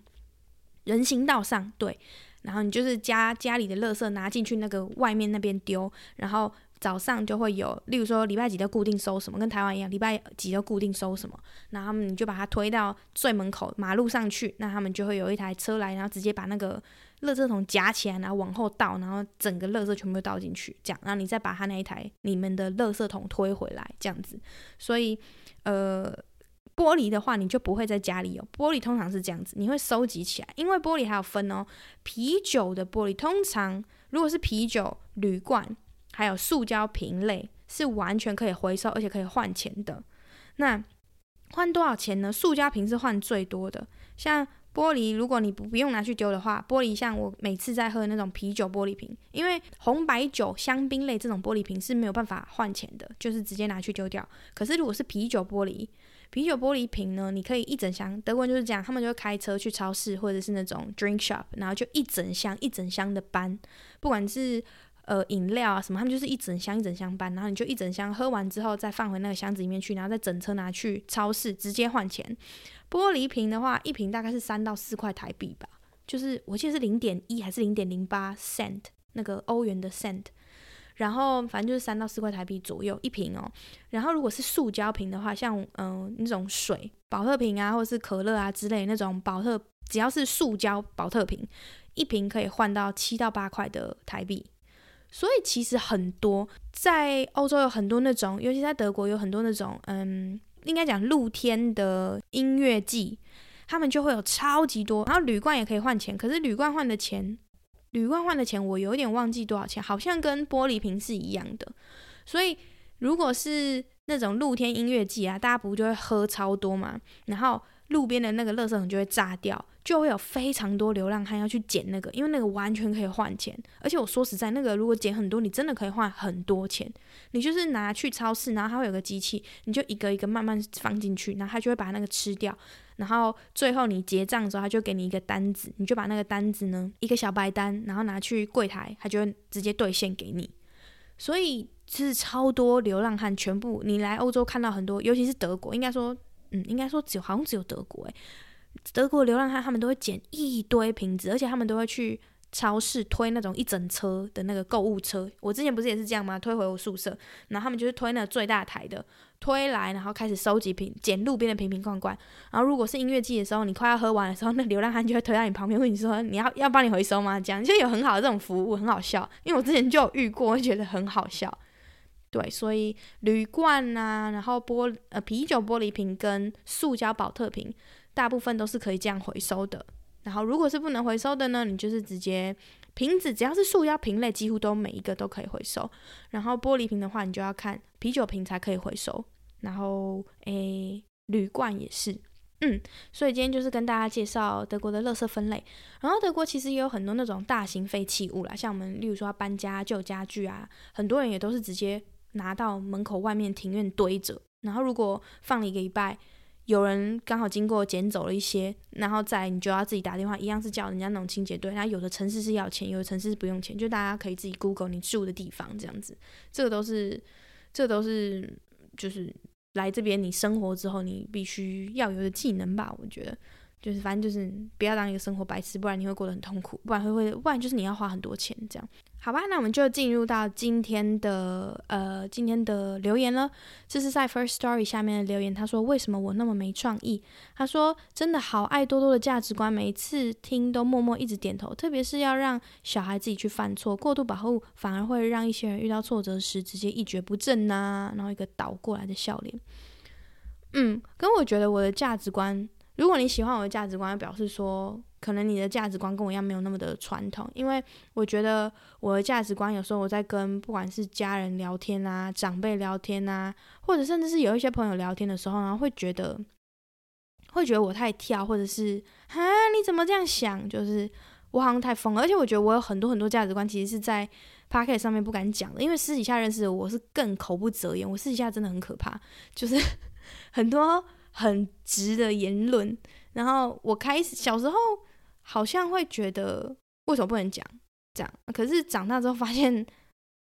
人行道上，对，然后你就是家家里的垃圾拿进去那个外面那边丢，然后。早上就会有，例如说礼拜几的固定收什么，跟台湾一样，礼拜几的固定收什么，然后他们你就把它推到最门口马路上去，那他们就会有一台车来，然后直接把那个垃圾桶夹起来，然后往后倒，然后整个垃圾全部倒进去，这样，然后你再把它那一台里面的垃圾桶推回来，这样子。所以，呃，玻璃的话你就不会在家里有，玻璃通常是这样子，你会收集起来，因为玻璃还有分哦，啤酒的玻璃通常如果是啤酒铝罐。还有塑胶瓶类是完全可以回收，而且可以换钱的。那换多少钱呢？塑胶瓶是换最多的。像玻璃，如果你不不用拿去丢的话，玻璃像我每次在喝那种啤酒玻璃瓶，因为红白酒、香槟类这种玻璃瓶是没有办法换钱的，就是直接拿去丢掉。可是如果是啤酒玻璃，啤酒玻璃瓶呢，你可以一整箱。德国人就是这样，他们就会开车去超市或者是那种 drink shop，然后就一整箱一整箱的搬，不管是。呃，饮料啊什么，他们就是一整箱一整箱搬，然后你就一整箱喝完之后再放回那个箱子里面去，然后再整车拿去超市直接换钱。玻璃瓶的话，一瓶大概是三到四块台币吧，就是我记得是零点一还是零点零八 cent 那个欧元的 cent。然后反正就是三到四块台币左右一瓶哦。然后如果是塑胶瓶的话，像嗯、那种水宝特瓶啊，或者是可乐啊之类那种宝特，只要是塑胶宝特瓶，一瓶可以换到七到八块的台币。所以其实很多在欧洲有很多那种，尤其在德国有很多那种，嗯，应该讲露天的音乐季，他们就会有超级多。然后铝罐也可以换钱，可是铝罐换的钱，铝罐换的钱我有点忘记多少钱，好像跟玻璃瓶是一样的。所以如果是那种露天音乐季啊，大家不就会喝超多嘛？然后路边的那个垃圾桶就会炸掉。就会有非常多流浪汉要去捡那个，因为那个完全可以换钱，而且我说实在，那个如果捡很多，你真的可以换很多钱。你就是拿去超市，然后它会有个机器，你就一个一个慢慢放进去，然后它就会把那个吃掉。然后最后你结账的时候，它就给你一个单子，你就把那个单子呢，一个小白单，然后拿去柜台，它就会直接兑现给你。所以其实超多流浪汉，全部你来欧洲看到很多，尤其是德国，应该说，嗯，应该说只有好像只有德国诶。德国流浪汉他们都会捡一堆瓶子，而且他们都会去超市推那种一整车的那个购物车。我之前不是也是这样吗？推回我宿舍，然后他们就是推那个最大台的推来，然后开始收集瓶，捡路边的瓶瓶罐罐。然后如果是音乐季的时候，你快要喝完的时候，那流浪汉就会推到你旁边，问你说你要要帮你回收吗？这样就有很好的这种服务，很好笑。因为我之前就有遇过，我觉得很好笑。对，所以铝罐啊，然后玻呃啤酒玻璃瓶跟塑胶宝特瓶。大部分都是可以这样回收的，然后如果是不能回收的呢，你就是直接瓶子，只要是塑胶瓶类，几乎都每一个都可以回收。然后玻璃瓶的话，你就要看啤酒瓶才可以回收。然后诶，铝罐也是，嗯，所以今天就是跟大家介绍德国的垃圾分类。然后德国其实也有很多那种大型废弃物啦，像我们例如说搬家、旧家具啊，很多人也都是直接拿到门口外面庭院堆着。然后如果放了一个礼拜。有人刚好经过捡走了一些，然后再你就要自己打电话，一样是叫人家那种清洁队。那有的城市是要钱，有的城市是不用钱，就大家可以自己 Google 你住的地方这样子。这个都是，这都是就是来这边你生活之后你必须要有的技能吧，我觉得。就是反正就是不要当一个生活白痴，不然你会过得很痛苦，不然会会，不然就是你要花很多钱这样。好吧，那我们就进入到今天的呃今天的留言了。这是在 First Story 下面的留言，他说为什么我那么没创意？他说真的好爱多多的价值观，每一次听都默默一直点头，特别是要让小孩自己去犯错，过度保护反而会让一些人遇到挫折时直接一蹶不振呐、啊，然后一个倒过来的笑脸。嗯，跟我觉得我的价值观。如果你喜欢我的价值观，表示说可能你的价值观跟我一样没有那么的传统，因为我觉得我的价值观有时候我在跟不管是家人聊天啊、长辈聊天啊，或者甚至是有一些朋友聊天的时候，然后会觉得会觉得我太跳，或者是啊你怎么这样想？就是我好像太疯了，而且我觉得我有很多很多价值观其实是在 Podcast 上面不敢讲的，因为私底下认识的我是更口不择言，我私底下真的很可怕，就是 [LAUGHS] 很多。很直的言论，然后我开始小时候好像会觉得为什么不能讲这样，可是长大之后发现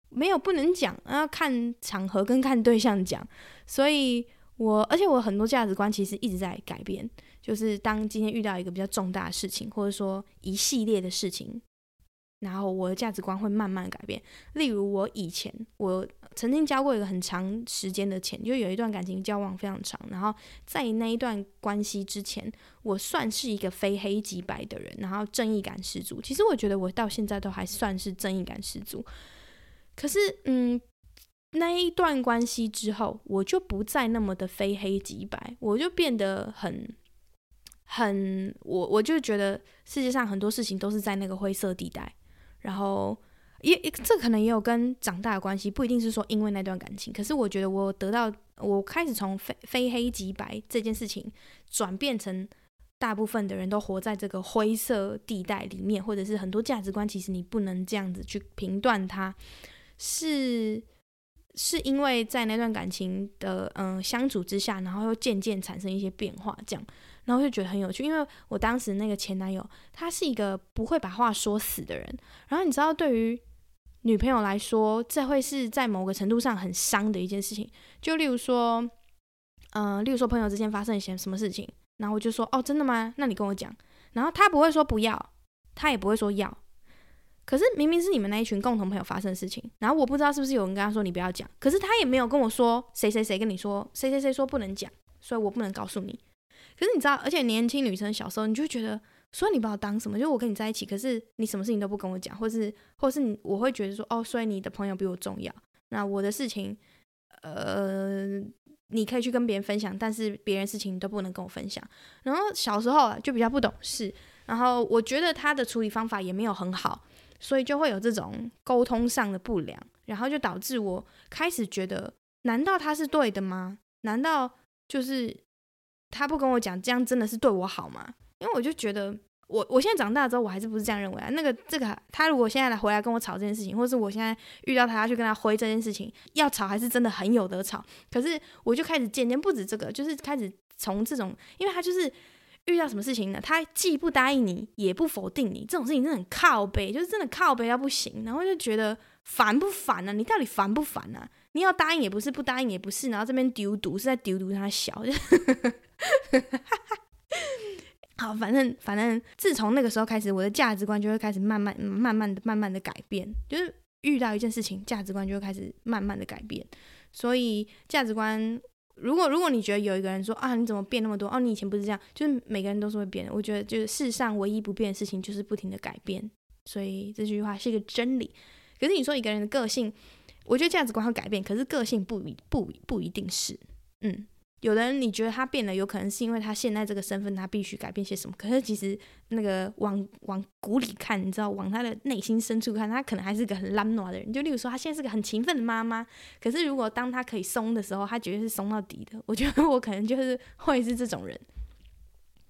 没有不能讲，要看场合跟看对象讲，所以我而且我很多价值观其实一直在改变，就是当今天遇到一个比较重大的事情，或者说一系列的事情。然后我的价值观会慢慢改变。例如，我以前我曾经交过一个很长时间的钱，就有一段感情交往非常长。然后在那一段关系之前，我算是一个非黑即白的人，然后正义感十足。其实我觉得我到现在都还算是正义感十足。可是，嗯，那一段关系之后，我就不再那么的非黑即白，我就变得很很我我就觉得世界上很多事情都是在那个灰色地带。然后也这可能也有跟长大的关系，不一定是说因为那段感情。可是我觉得我得到，我开始从非非黑即白这件事情，转变成大部分的人都活在这个灰色地带里面，或者是很多价值观，其实你不能这样子去评断它，是是因为在那段感情的嗯、相处之下，然后又渐渐产生一些变化，这样。然后就觉得很有趣，因为我当时那个前男友，他是一个不会把话说死的人。然后你知道，对于女朋友来说，这会是在某个程度上很伤的一件事情。就例如说，嗯、例如说朋友之间发生一些什么事情，然后我就说，哦，真的吗？那你跟我讲。然后他不会说不要，他也不会说要。可是明明是你们那一群共同朋友发生的事情，然后我不知道是不是有人跟他说你不要讲，可是他也没有跟我说谁谁谁跟你说谁谁谁说不能讲，所以我不能告诉你。可是你知道，而且年轻女生小时候，你就觉得说你把我当什么？就我跟你在一起，可是你什么事情都不跟我讲，或是或是你我会觉得说哦，所以你的朋友比我重要。那我的事情，呃，你可以去跟别人分享，但是别人事情都不能跟我分享。然后小时候啊就比较不懂事，然后我觉得他的处理方法也没有很好。所以就会有这种沟通上的不良，然后就导致我开始觉得，难道他是对的吗？难道就是他不跟我讲，这样真的是对我好吗？因为我就觉得我，我现在长大之后，我还是不是这样认为啊。那个这个，他如果现在来回来跟我吵这件事情，或是我现在遇到他要去跟他挥这件事情，要吵还是真的很有得吵。可是我就开始渐渐不止这个，就是开始从这种，因为他就是。遇到什么事情呢？他既不答应你，也不否定你，这种事情真的很靠背，就是真的靠背到不行。然后就觉得烦不烦呢、你到底烦不烦呢、你要答应也不是，不答应也不是，然后这边丢毒是在丢毒他小。[LAUGHS] [LAUGHS] 好，反正反正自从那个时候开始，我的价值观就会开始慢慢、慢慢的、慢慢的改变。就是遇到一件事情，价值观就会开始慢慢的改变。所以价值观。如果如果你觉得有一个人说啊，你怎么变那么多？哦，你以前不是这样，就是每个人都是会变的。我觉得就是世上唯一不变的事情就是不停的改变，所以这句话是一个真理。可是你说一个人的个性，我觉得价值观会改变，可是个性不一不不一定是，嗯。有的人你觉得他变了，有可能是因为他现在这个身份，他必须改变些什么。可是其实那个往往骨里看，你知道，往他的内心深处看，他可能还是个很懒惰的人。就例如说，他现在是个很勤奋的妈妈，可是如果当他可以松的时候，他绝对是松到底的。我觉得我可能就是会是这种人。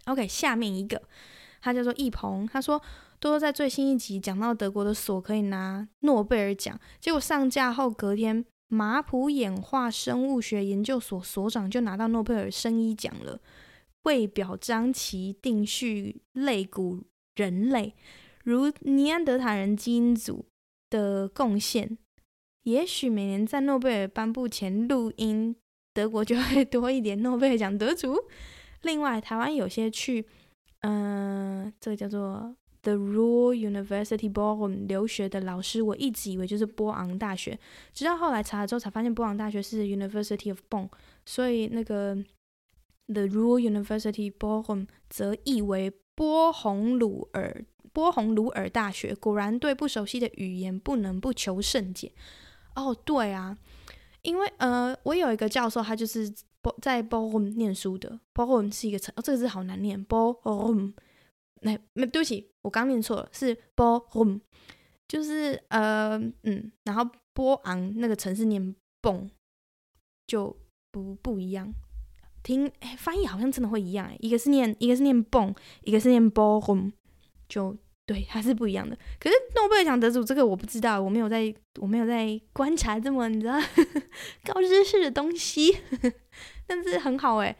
OK，下面一个，他叫做易鹏，他说多多在最新一集讲到德国的锁可以拿诺贝尔奖，结果上架后隔天。马普演化生物学研究所所长就拿到诺贝尔生医奖了，为表彰其定序类古人类如尼安德塔人基因组的贡献。也许每年在诺贝尔颁布前录音，德国就会多一点诺贝尔奖得主。另外，台湾有些去，嗯、呃，这个叫做。The rural University Bochum 留学的老师，我一直以为就是波昂大学，直到后来查了之后才发现波昂大学是 University of Bonn，所以那个 The rural University Bochum 则译为波鸿鲁尔波鸿鲁尔大学。果然，对不熟悉的语言不能不求甚解。哦，对啊，因为呃，我有一个教授，他就是在 Bochum 念书的。Bochum 是一个城，哦，这个字好难念，Bochum。那没对不起，我刚念错了，是波洪，就是呃嗯，然后波昂那个城市念蹦，就不不一样。听哎，翻译好像真的会一样哎，一个是念一个是念蹦，一个是念波洪，就对，还是不一样的。可是诺贝尔奖得主这个我不知道，我没有在，我没有在观察这么你知道 [LAUGHS] 高知识的东西，[LAUGHS] 但是很好哎。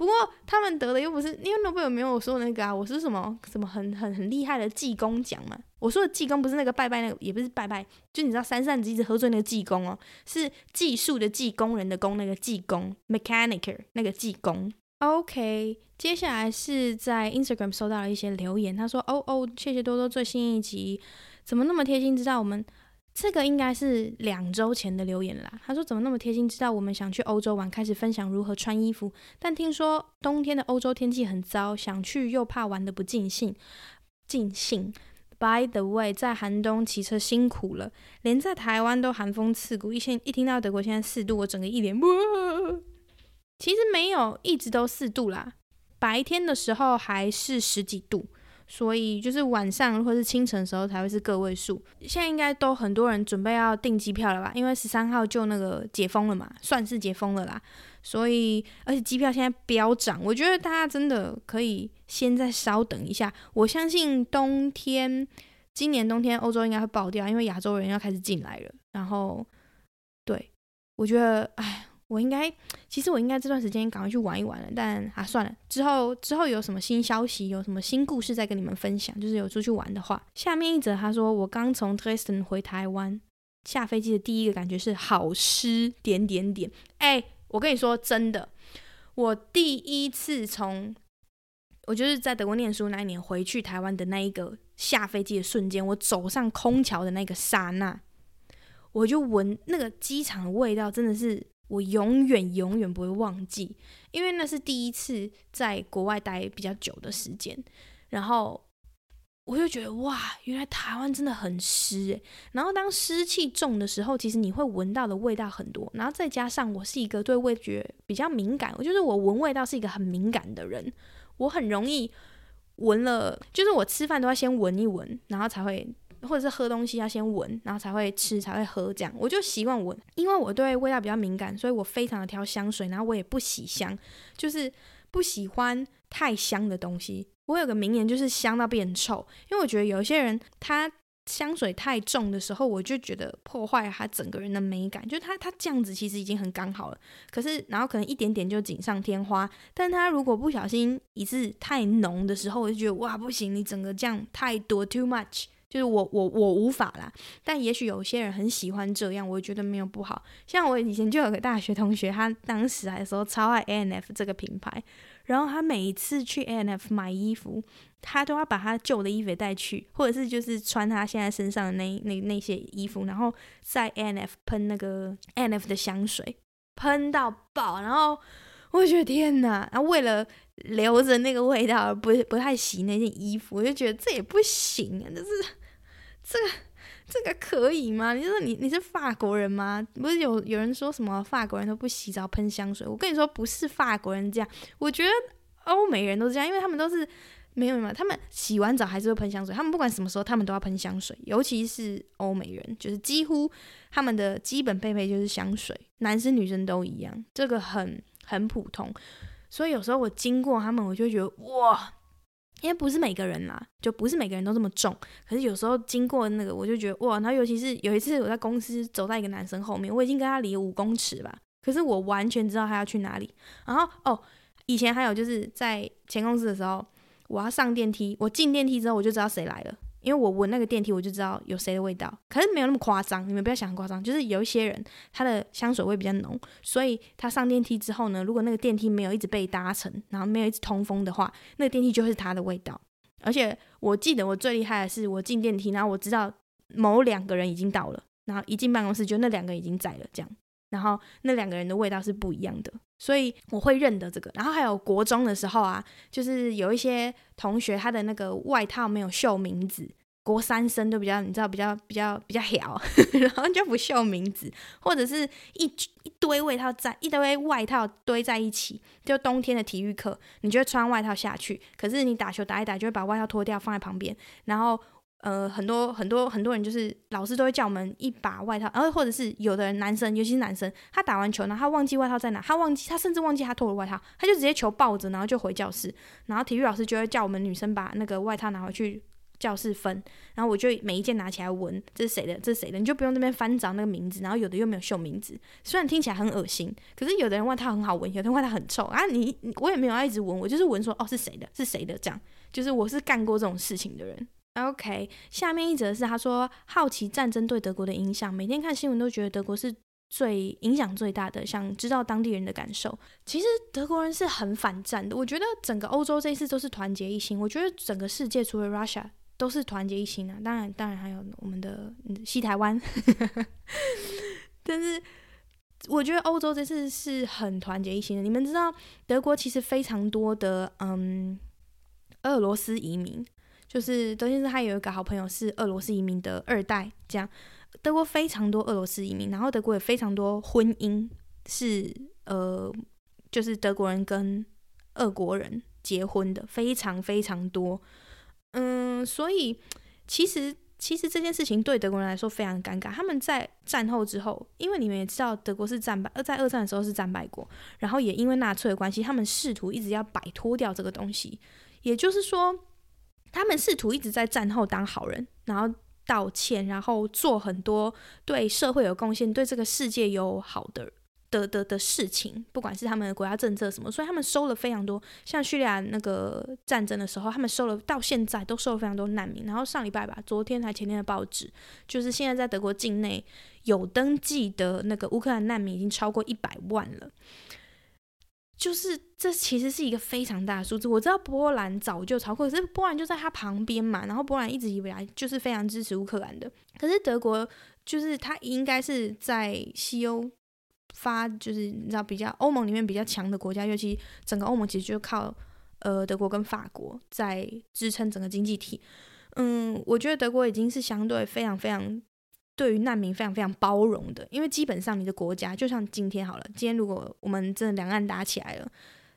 不过他们得的又不是，因为诺贝尔没有说那个啊，我是什么什么很很很厉害的技工奖嘛。我说的技工不是那个拜拜那个，也不是拜拜，就你知道三扇子一直喝醉那个技工哦，是技术的技，工人的工那个技工，mechanicer 那个技工。OK，接下来是在 Instagram 收到了一些留言，他说哦哦，谢谢多多最新一集，怎么那么贴心，知道我们。这个应该是两周前的留言啦。他说：“怎么那么贴心，知道我们想去欧洲玩，开始分享如何穿衣服。但听说冬天的欧洲天气很糟，想去又怕玩得不尽兴。尽兴。By the way，在寒冬骑车辛苦了，连在台湾都寒风刺骨。一现一听到德国现在四度，我整个一脸哇。其实没有，一直都四度啦。白天的时候还是十几度。”所以就是晚上或是清晨的时候才会是个位数。现在应该都很多人准备要订机票了吧？因为十三号就那个解封了嘛，算是解封了啦。所以而且机票现在飙涨，我觉得大家真的可以先再稍等一下。我相信冬天，今年冬天欧洲应该会爆掉，因为亚洲人要开始进来了。然后，对，我觉得，哎。我应该，其实我应该这段时间赶快去玩一玩了，但啊算了，之后之后有什么新消息，有什么新故事再跟你们分享。就是有出去玩的话，下面一则他说，我刚从 treson 回台湾，下飞机的第一个感觉是好湿点点点。哎，我跟你说真的，我第一次从我就是在德国念书那一年回去台湾的那一个下飞机的瞬间，我走上空桥的那个刹那，我就闻那个机场的味道，真的是我永远永远不会忘记，因为那是第一次在国外待比较久的时间，然后。我就觉得哇，原来台湾真的很湿诶。然后当湿气重的时候，其实你会闻到的味道很多。然后再加上我是一个对味觉比较敏感，我就是我闻味道是一个很敏感的人。我很容易闻了，就是我吃饭都要先闻一闻，然后才会，或者是喝东西要先闻，然后才会吃，才会喝这样。我就习惯闻，因为我对味道比较敏感，所以我非常的挑香水，然后我也不喜香，就是不喜欢太香的东西。我有个名言，就是香到变臭，因为我觉得有些人他香水太重的时候，我就觉得破坏他整个人的美感。就是他他这样子其实已经很刚好了，可是然后可能一点点就锦上添花，但他如果不小心一次太浓的时候，我就觉得哇不行，你整个这样太多 too much，就是我我我无法啦。但也许有些人很喜欢这样，我觉得没有不好。像我以前就有个大学同学，他当时还说超爱 A&F 这个品牌。然后他每一次去 A&F 买衣服，他都要把他旧的衣服带去，或者是就是穿他现在身上的那那那些衣服，然后在 A&F 喷那个 A&F 的香水，喷到爆。然后我觉得天哪！然后为了留着那个味道而不不太洗那件衣服，我就觉得这也不行啊！就是这个。这个可以吗？你说你你是法国人吗？不是有有人说什么法国人都不洗澡喷香水？我跟你说不是法国人这样，我觉得欧美人都是这样，因为他们都是没有嘛，他们洗完澡还是会喷香水，他们不管什么时候他们都要喷香水，尤其是欧美人，就是几乎他们的基本配备就是香水，男生女生都一样，这个很很普通，所以有时候我经过他们，我就觉得哇。因为不是每个人啦，就不是每个人都这么重。可是有时候经过那个，我就觉得哇，然后尤其是有一次我在公司走在一个男生后面，我已经跟他离五公尺吧，可是我完全知道他要去哪里。然后哦，以前还有就是在前公司的时候，我要上电梯，我进电梯之后我就知道谁来了。因为我闻那个电梯，我就知道有谁的味道，可是没有那么夸张。你们不要想很夸张，就是有一些人他的香水味比较浓，所以他上电梯之后呢，如果那个电梯没有一直被搭乘，然后没有一直通风的话，那个电梯就会是他的味道。而且我记得我最厉害的是，我进电梯，然后我知道某两个人已经到了，然后一进办公室就那两个已经在了，这样。然后那两个人的味道是不一样的，所以我会认得这个。然后还有国中的时候啊，就是有一些同学他的那个外套没有绣名字，国三生都比较你知道比较比较比较小，[LAUGHS] 然后就不绣名字，或者是一一堆外套在一堆外套堆在一起，就冬天的体育课，你就会穿外套下去，可是你打球打一打就会把外套脱掉放在旁边，然后。呃，很多很多很多人就是老师都会叫我们一把外套，然后或者是有的人男生，尤其是男生，他打完球呢，他忘记外套在哪，他忘记他甚至忘记他脱了外套，他就直接球抱着，然后就回教室，然后体育老师就会叫我们女生把那个外套拿回去教室分，然后我就每一件拿起来闻，这是谁的？这是谁的？你就不用那边翻找那个名字，然后有的又没有绣名字，虽然听起来很恶心，可是有的人外套很好闻，有的人外套很臭啊，你我也没有要一直闻，我就是闻说哦是谁的？是谁的？这样就是我是干过这种事情的人。OK，下面一则是他说好奇战争对德国的影响，每天看新闻都觉得德国是最影响最大的，想知道当地人的感受。其实德国人是很反战的，我觉得整个欧洲这一次都是团结一心。我觉得整个世界除了 Russia 都是团结一心啊，当然当然还有我们的西台湾。[LAUGHS] 但是我觉得欧洲这次是很团结一心的。你们知道德国其实非常多的嗯俄罗斯移民。就是德先生，他有一个好朋友是俄罗斯移民的二代，这样德国非常多俄罗斯移民，然后德国也非常多婚姻是呃，就是德国人跟俄国人结婚的，非常非常多。嗯，所以其实其实这件事情对德国人来说非常尴尬。他们在战后之后，因为你们也知道，德国是战败，呃，在二战的时候是战败国，然后也因为纳粹的关系，他们试图一直要摆脱掉这个东西，也就是说。他们试图一直在战后当好人，然后道歉，然后做很多对社会有贡献、对这个世界有好的的的的事情，不管是他们的国家政策什么，所以他们收了非常多。像叙利亚那个战争的时候，他们收了到现在都收了非常多难民。然后上礼拜吧，昨天还前天的报纸，就是现在在德国境内有登记的那个乌克兰难民已经超过一百万了。就是这其实是一个非常大的数字。我知道波兰早就超过，可是波兰就在它旁边嘛，然后波兰一直以来就是非常支持乌克兰的。可是德国就是它应该是在西欧发，就是你知道比较欧盟里面比较强的国家，尤其整个欧盟其实就靠呃德国跟法国在支撑整个经济体。嗯，我觉得德国已经是相对非常非常。对于难民非常非常包容的，因为基本上你的国家就像今天好了，今天如果我们真的两岸打起来了，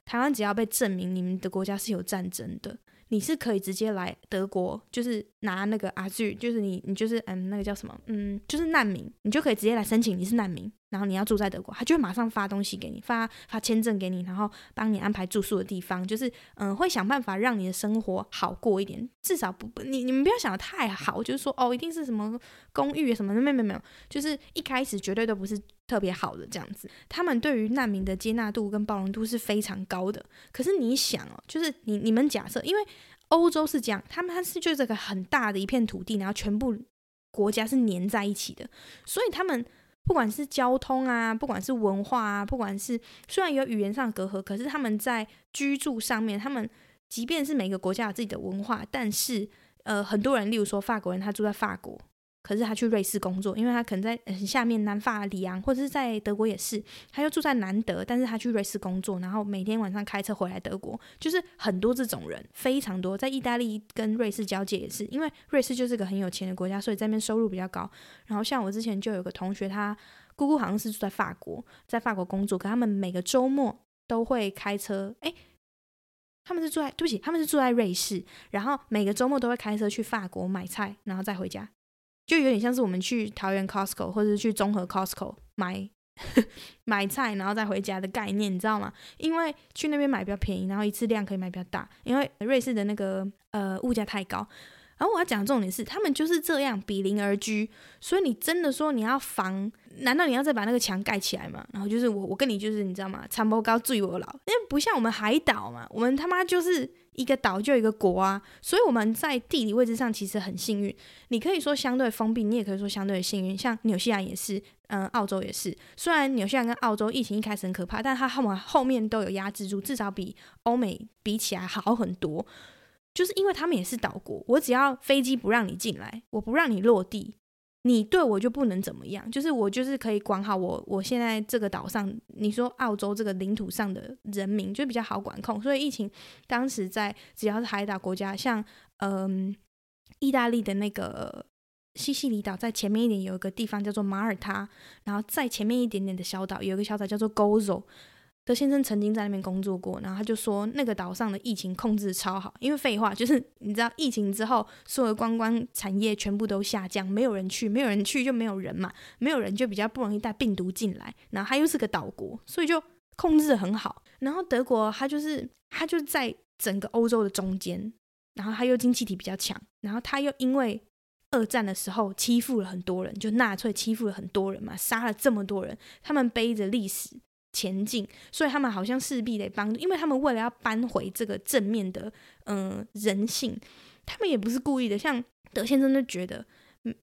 台湾只要被证明你们的国家是有战争的，你是可以直接来德国，就是拿那个阿 G，就是你你就是嗯那个叫什么嗯就是难民，你就可以直接来申请你是难民。然后你要住在德国，他就会马上发东西给你，发发签证给你，然后帮你安排住宿的地方，就是嗯，会想办法让你的生活好过一点。至少不，你你们不要想得太好，就是说哦，一定是什么公寓什么的，没有没有，就是一开始绝对都不是特别好的这样子。他们对于难民的接纳度跟包容度是非常高的。可是你想哦，就是你你们假设，因为欧洲是这样，他们他是就这个很大的一片土地，然后全部国家是粘在一起的，所以他们。不管是交通啊，不管是文化啊，不管是虽然有语言上隔阂，可是他们在居住上面，他们即便是每个国家有自己的文化，但是呃，很多人，例如说法国人，他住在法国。可是他去瑞士工作，因为他可能在下面南法里昂，或者是在德国也是，他就住在南德，但是他去瑞士工作，然后每天晚上开车回来德国，就是很多这种人，非常多，在意大利跟瑞士交界也是，因为瑞士就是个很有钱的国家，所以在那边收入比较高。然后像我之前就有个同学，他姑姑好像是住在法国，在法国工作，可他们每个周末都会开车，诶，他们是住在，对不起，他们是住在瑞士，然后每个周末都会开车去法国买菜，然后再回家。就有点像是我们去桃园 Costco 或者去综合 Costco 买 [LAUGHS] 买菜，然后再回家的概念，你知道吗？因为去那边买比较便宜，然后一次量可以买比较大。因为瑞士的那个呃物价太高。然后我要讲的重点是，他们就是这样比邻而居，所以你真的说你要防，难道你要再把那个墙盖起来吗？然后就是我我跟你就是你知道吗？长波高住我老，因为不像我们海岛嘛，我们他妈就是。一个岛就一个国啊，所以我们在地理位置上其实很幸运。你可以说相对封闭，你也可以说相对幸运。像纽西兰也是，嗯，澳洲也是。虽然纽西兰跟澳洲疫情一开始很可怕，但它后面后面都有压制住，至少比欧美比起来好很多。就是因为他们也是岛国，我只要飞机不让你进来，我不让你落地。你对我就不能怎么样，就是我就是可以管好我，我现在这个岛上，你说澳洲这个领土上的人民就比较好管控，所以疫情当时在只要是海岛国家，像嗯意大利的那个西西里岛，在前面一点有一个地方叫做马耳他，然后在前面一点点的小岛有一个小岛叫做 Gozo。德先生曾经在那边工作过，然后他就说那个岛上的疫情控制超好，因为废话就是你知道疫情之后，所有的观光产业全部都下降，没有人去，没有人去就没有人嘛，没有人就比较不容易带病毒进来，然后他又是个岛国，所以就控制得很好。然后德国他就是他就在整个欧洲的中间，然后他又经济体比较强，然后他又因为二战的时候欺负了很多人，就纳粹欺负了很多人嘛，杀了这么多人，他们背着历史。前进，所以他们好像势必得帮助，因为他们为了要扳回这个正面的嗯、人性，他们也不是故意的。像德先生就觉得，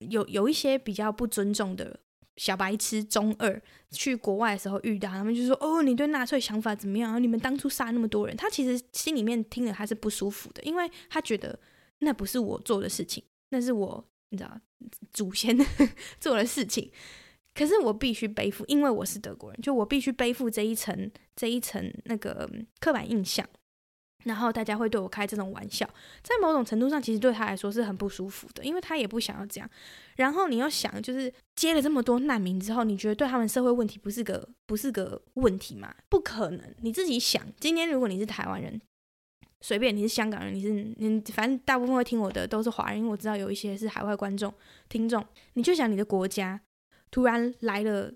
有有一些比较不尊重的小白痴中二，去国外的时候遇到他们就说：“哦，你对纳粹想法怎么样？你们当初杀那么多人。”他其实心里面听了他是不舒服的，因为他觉得那不是我做的事情，那是我你知道祖先 [LAUGHS] 做的事情。可是我必须背负，因为我是德国人，就我必须背负这一层这一层那个刻板印象，然后大家会对我开这种玩笑，在某种程度上，其实对他来说是很不舒服的，因为他也不想要这样。然后你要想，就是接了这么多难民之后，你觉得对他们社会问题不是个不是个问题吗？不可能，你自己想，今天如果你是台湾人，随便你是香港人，你是你，反正大部分会听我的都是华人，因为我知道有一些是海外观众听众，你就想你的国家。突然来了，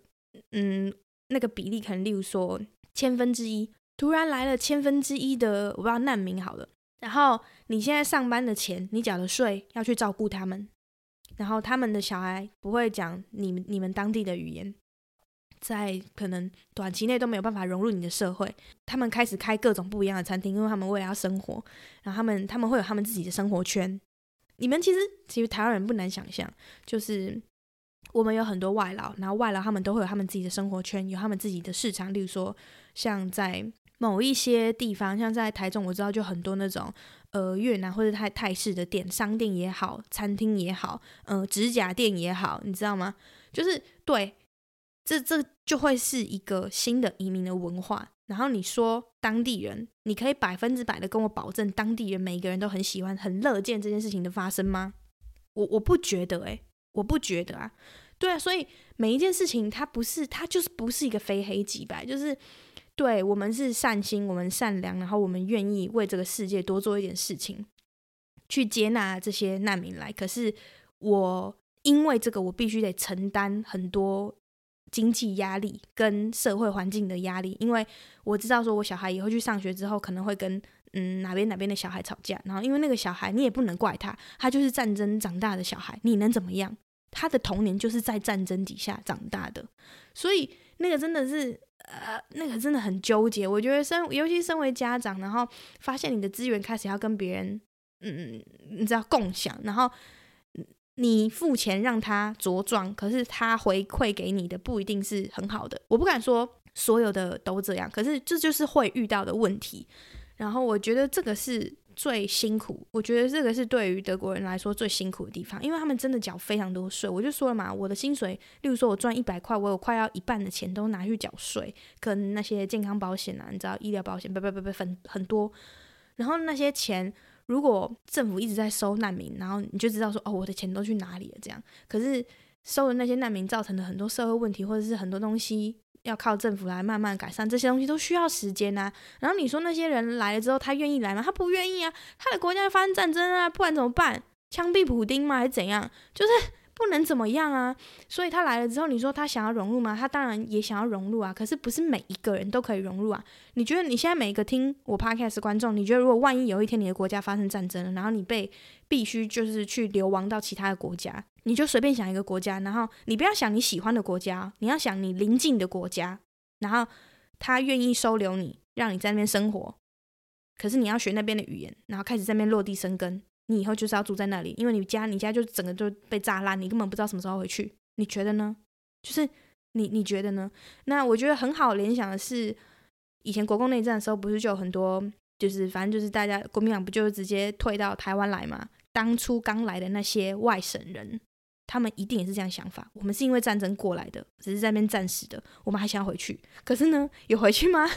嗯，那个比例可能，例如说千分之一，突然来了千分之一的我不知道难民好了，然后你现在上班的钱，你缴的税要去照顾他们，然后他们的小孩不会讲你们你们当地的语言，在可能短期内都没有办法融入你的社会，他们开始开各种不一样的餐厅，因为他们为了要生活，然后他们他们会有他们自己的生活圈，你们其实其实台湾人不难想象，就是。我们有很多外劳，然后外劳他们都会有他们自己的生活圈，有他们自己的市场。例如说，像在某一些地方，像在台中，我知道就很多那种呃越南或者泰泰式的店，商店也好，餐厅也好，呃指甲店也好，你知道吗？就是对，这这就会是一个新的移民的文化。然后你说当地人，你可以百分之百的跟我保证，当地人每一个人都很喜欢、很乐见这件事情的发生吗？我我不觉得、欸，诶，我不觉得啊。对啊，所以每一件事情，它不是，它就是不是一个非黑即白，就是。对，我们是善心，我们善良，然后我们愿意为这个世界多做一点事情，去接纳这些难民来。可是我因为这个，我必须得承担很多经济压力跟社会环境的压力，因为我知道说我小孩以后去上学之后，可能会跟嗯哪边哪边的小孩吵架，然后因为那个小孩你也不能怪他，他就是战争长大的小孩，你能怎么样？他的童年就是在战争底下长大的，所以那个真的是。呃，那个真的很纠结。我觉得身，尤其身为家长，然后发现你的资源开始要跟别人，嗯，你知道共享，然后你付钱让他茁壮，可是他回馈给你的不一定是很好的。我不敢说所有的都这样，可是这就是会遇到的问题。然后我觉得这个是。最辛苦，我觉得这个是对于德国人来说最辛苦的地方，因为他们真的缴非常多税。我就说了嘛，我的薪水，例如说我赚一百块，我有快要一半的钱都拿去缴税，跟那些健康保险啊，你知道医疗保险，不不不不，很很多。然后那些钱，如果政府一直在收难民，然后你就知道说，哦，我的钱都去哪里了？这样，可是收的那些难民造成的很多社会问题，或者是很多东西。要靠政府来慢慢改善，这些东西都需要时间呐。然后你说那些人来了之后，他愿意来吗？他不愿意啊，他的国家发生战争啊，不然怎么办？枪毙普丁吗？还是怎样？就是。不能怎么样啊，所以他来了之后，你说他想要融入吗？他当然也想要融入啊，可是不是每一个人都可以融入啊。你觉得你现在每一个听我 podcast 观众，你觉得如果万一有一天你的国家发生战争了，然后你被必须就是去流亡到其他的国家，你就随便想一个国家，然后你不要想你喜欢的国家，你要想你邻近的国家，然后他愿意收留你，让你在那边生活，可是你要学那边的语言，然后开始在那边落地生根。你以后就是要住在那里，因为你家你家就整个就被炸烂，你根本不知道什么时候回去。你觉得呢？就是你你觉得呢？那我觉得很好联想的是，以前国共内战的时候，不是就有很多，就是反正就是大家国民党不就直接退到台湾来嘛？当初刚来的那些外省人，他们一定也是这样想法。我们是因为战争过来的，只是在那边战死的，我们还想要回去。可是呢，有回去吗？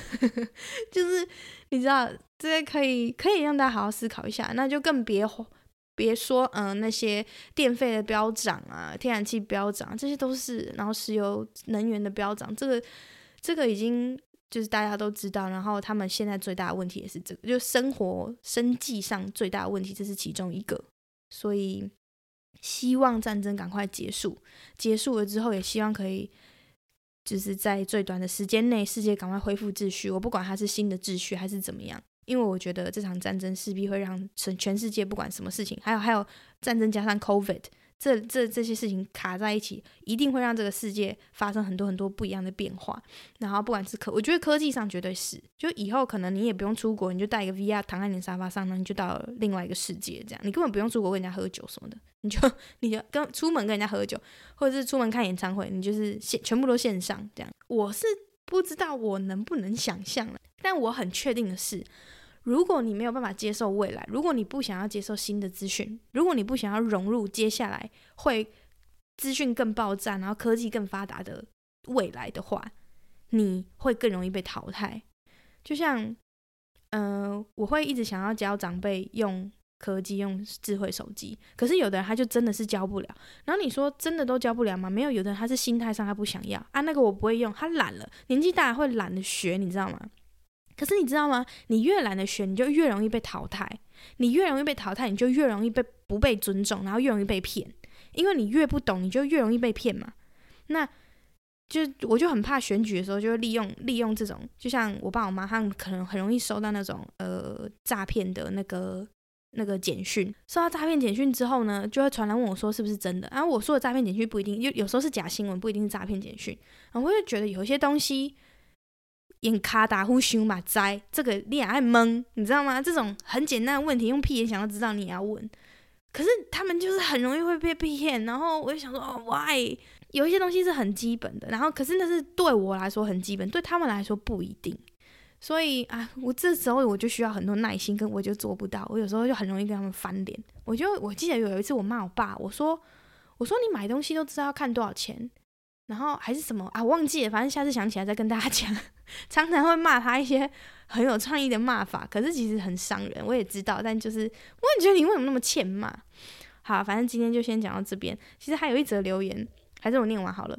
[LAUGHS] 就是你知道。这些可以可以让大家好好思考一下，那就更别别说，嗯、那些电费的飙涨啊，天然气飙涨，这些都是，然后石油能源的飙涨，这个这个已经就是大家都知道，然后他们现在最大的问题也是这个，就生活生计上最大的问题，这是其中一个，所以希望战争赶快结束，结束了之后，也希望可以。就是在最短的时间内，世界赶快恢复秩序。我不管它是新的秩序还是怎么样，因为我觉得这场战争势必会让全全世界不管什么事情，还有还有战争加上 COVID。这这这些事情卡在一起，一定会让这个世界发生很多很多不一样的变化。然后不管是科，我觉得科技上绝对是，就以后可能你也不用出国，你就带一个 VR 躺在你的沙发上，呢你就到另外一个世界，这样你根本不用出国跟人家喝酒什么的，你就 [LAUGHS] 你就跟出门跟人家喝酒，或者是出门看演唱会，你就是线全部都线上这样。我是不知道我能不能想象了，但我很确定的是。如果你没有办法接受未来，如果你不想要接受新的资讯，如果你不想要融入接下来会资讯更爆炸，然后科技更发达的未来的话，你会更容易被淘汰。就像，嗯、我会一直想要教长辈用科技、用智慧手机，可是有的人他就真的是教不了。然后你说真的都教不了吗？没有，有的人他是心态上他不想要啊，那个我不会用，他懒了，年纪大了会懒得学，你知道吗？可是你知道吗？你越懒得学，你就越容易被淘汰。你越容易被淘汰，你就越容易被不被尊重，然后越容易被骗。因为你越不懂，你就越容易被骗嘛。那就我就很怕选举的时候，就会利用利用这种，就像我爸我妈他们可能很容易收到那种呃诈骗的那个那个简讯。收到诈骗简讯之后呢，就会传来问我说是不是真的。然后我说的诈骗简讯不一定，有有时候是假新闻，不一定是诈骗简讯。然后我就觉得有一些东西。眼卡打呼凶嘛灾，这个你也爱懵，你知道吗？这种很简单的问题，用屁眼想要知道，你也要问。可是他们就是很容易会被骗，然后我就想说，哦，[LAUGHS] why？有一些东西是很基本的，然后可是那是对我来说很基本，对他们来说不一定。所以啊，我这时候我就需要很多耐心，跟我就做不到。我有时候就很容易跟他们翻脸。我就我记得有一次我骂我爸，我说我说你买东西都知道要看多少钱，然后还是什么啊，忘记了，反正下次想起来再跟大家讲。常常会骂他一些很有创意的骂法，可是其实很伤人，我也知道。但就是我也觉得你为什么那么欠骂？好，反正今天就先讲到这边。其实还有一则留言，还是我念完好了。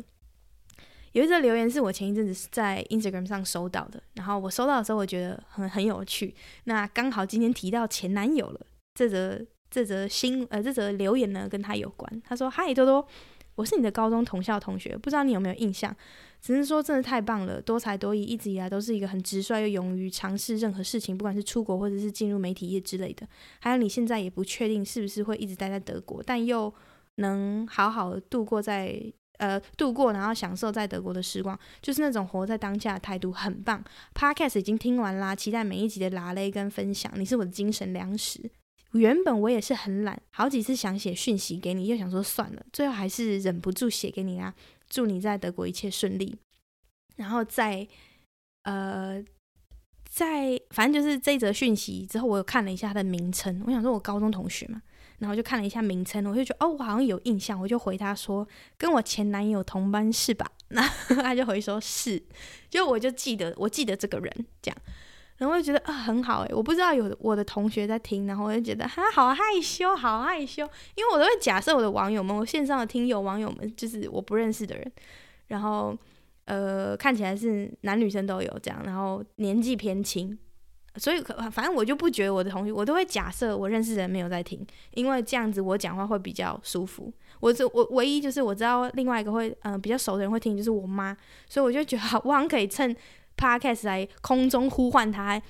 有一则留言是我前一阵子在 Instagram 上收到的，然后我收到的时候，我觉得很很有趣。那刚好今天提到前男友了，这则这则新呃这则留言呢跟他有关。他说：“嗨，多多，我是你的高中同校同学，不知道你有没有印象？只是说真的太棒了，多才多艺，一直以来都是一个很直率又勇于尝试任何事情，不管是出国或者是进入媒体业之类的。还有你现在也不确定是不是会一直待在德国，但又能好好度过在。”呃，度过然后享受在德国的时光，就是那种活在当下的态度，很棒。Podcast 已经听完啦，期待每一集的拉雷跟分享，你是我的精神粮食。原本我也是很懒，好几次想写讯息给你，又想说算了，最后还是忍不住写给你啦。祝你在德国一切顺利。然后在呃，在反正就是这一则讯息之后，我有看了一下他的名称，我想说我高中同学嘛。然后就看了一下名称，我就觉得哦，我好像有印象，我就回他说跟我前男友同班是吧？[LAUGHS] 那他就回说是，就我就记得我记得这个人这样，然后我就觉得啊、呃、很好诶，我不知道有我的同学在听，然后我就觉得哈好害羞，好害羞，因为我都会假设我的网友们，我线上的听友网友们就是我不认识的人，然后呃看起来是男女生都有这样，然后年纪偏轻。所以可，反正我就不觉得我的同学，我都会假设我认识的人没有在听，因为这样子我讲话会比较舒服。我这我唯一就是我知道另外一个会嗯、比较熟的人会听，就是我妈，所以我就觉得我好像可以趁 Podcast 来空中呼唤他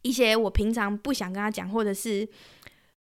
一些我平常不想跟他讲，或者是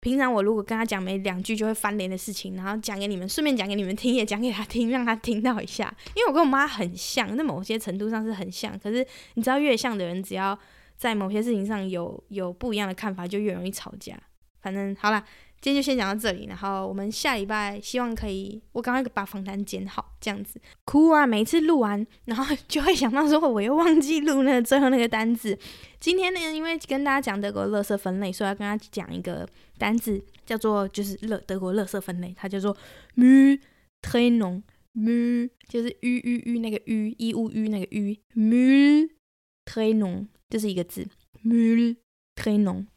平常我如果跟他讲没两句就会翻脸的事情，然后讲给你们，顺便讲给你们听，也讲给他听，让他听到一下。因为我跟我妈很像，在某些程度上是很像，可是你知道越像的人，只要在某些事情上有有不一样的看法，就越容易吵架。反正好了，今天就先讲到这里，然后我们下礼拜希望可以，我赶快把访谈剪好，这样子。哭啊！每次录完，然后就会想到说，我又忘记录那最后那个单字。今天呢，因为跟大家讲德国垃圾分类，所以要跟大家讲一个单字，叫做就是乐德国垃圾分类，它叫做 m ü t r e n n m ü 就是 ü ü ü 那个 ü i u ü 那个 ü，Mülltrennung。这是一个字 m ü t r e n n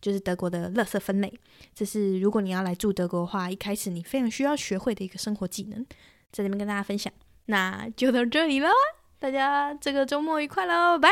就是德国的垃圾分类。这是如果你要来住德国的话，一开始你非常需要学会的一个生活技能，在这边跟大家分享。那就到这里了，大家这个周末愉快喽，拜。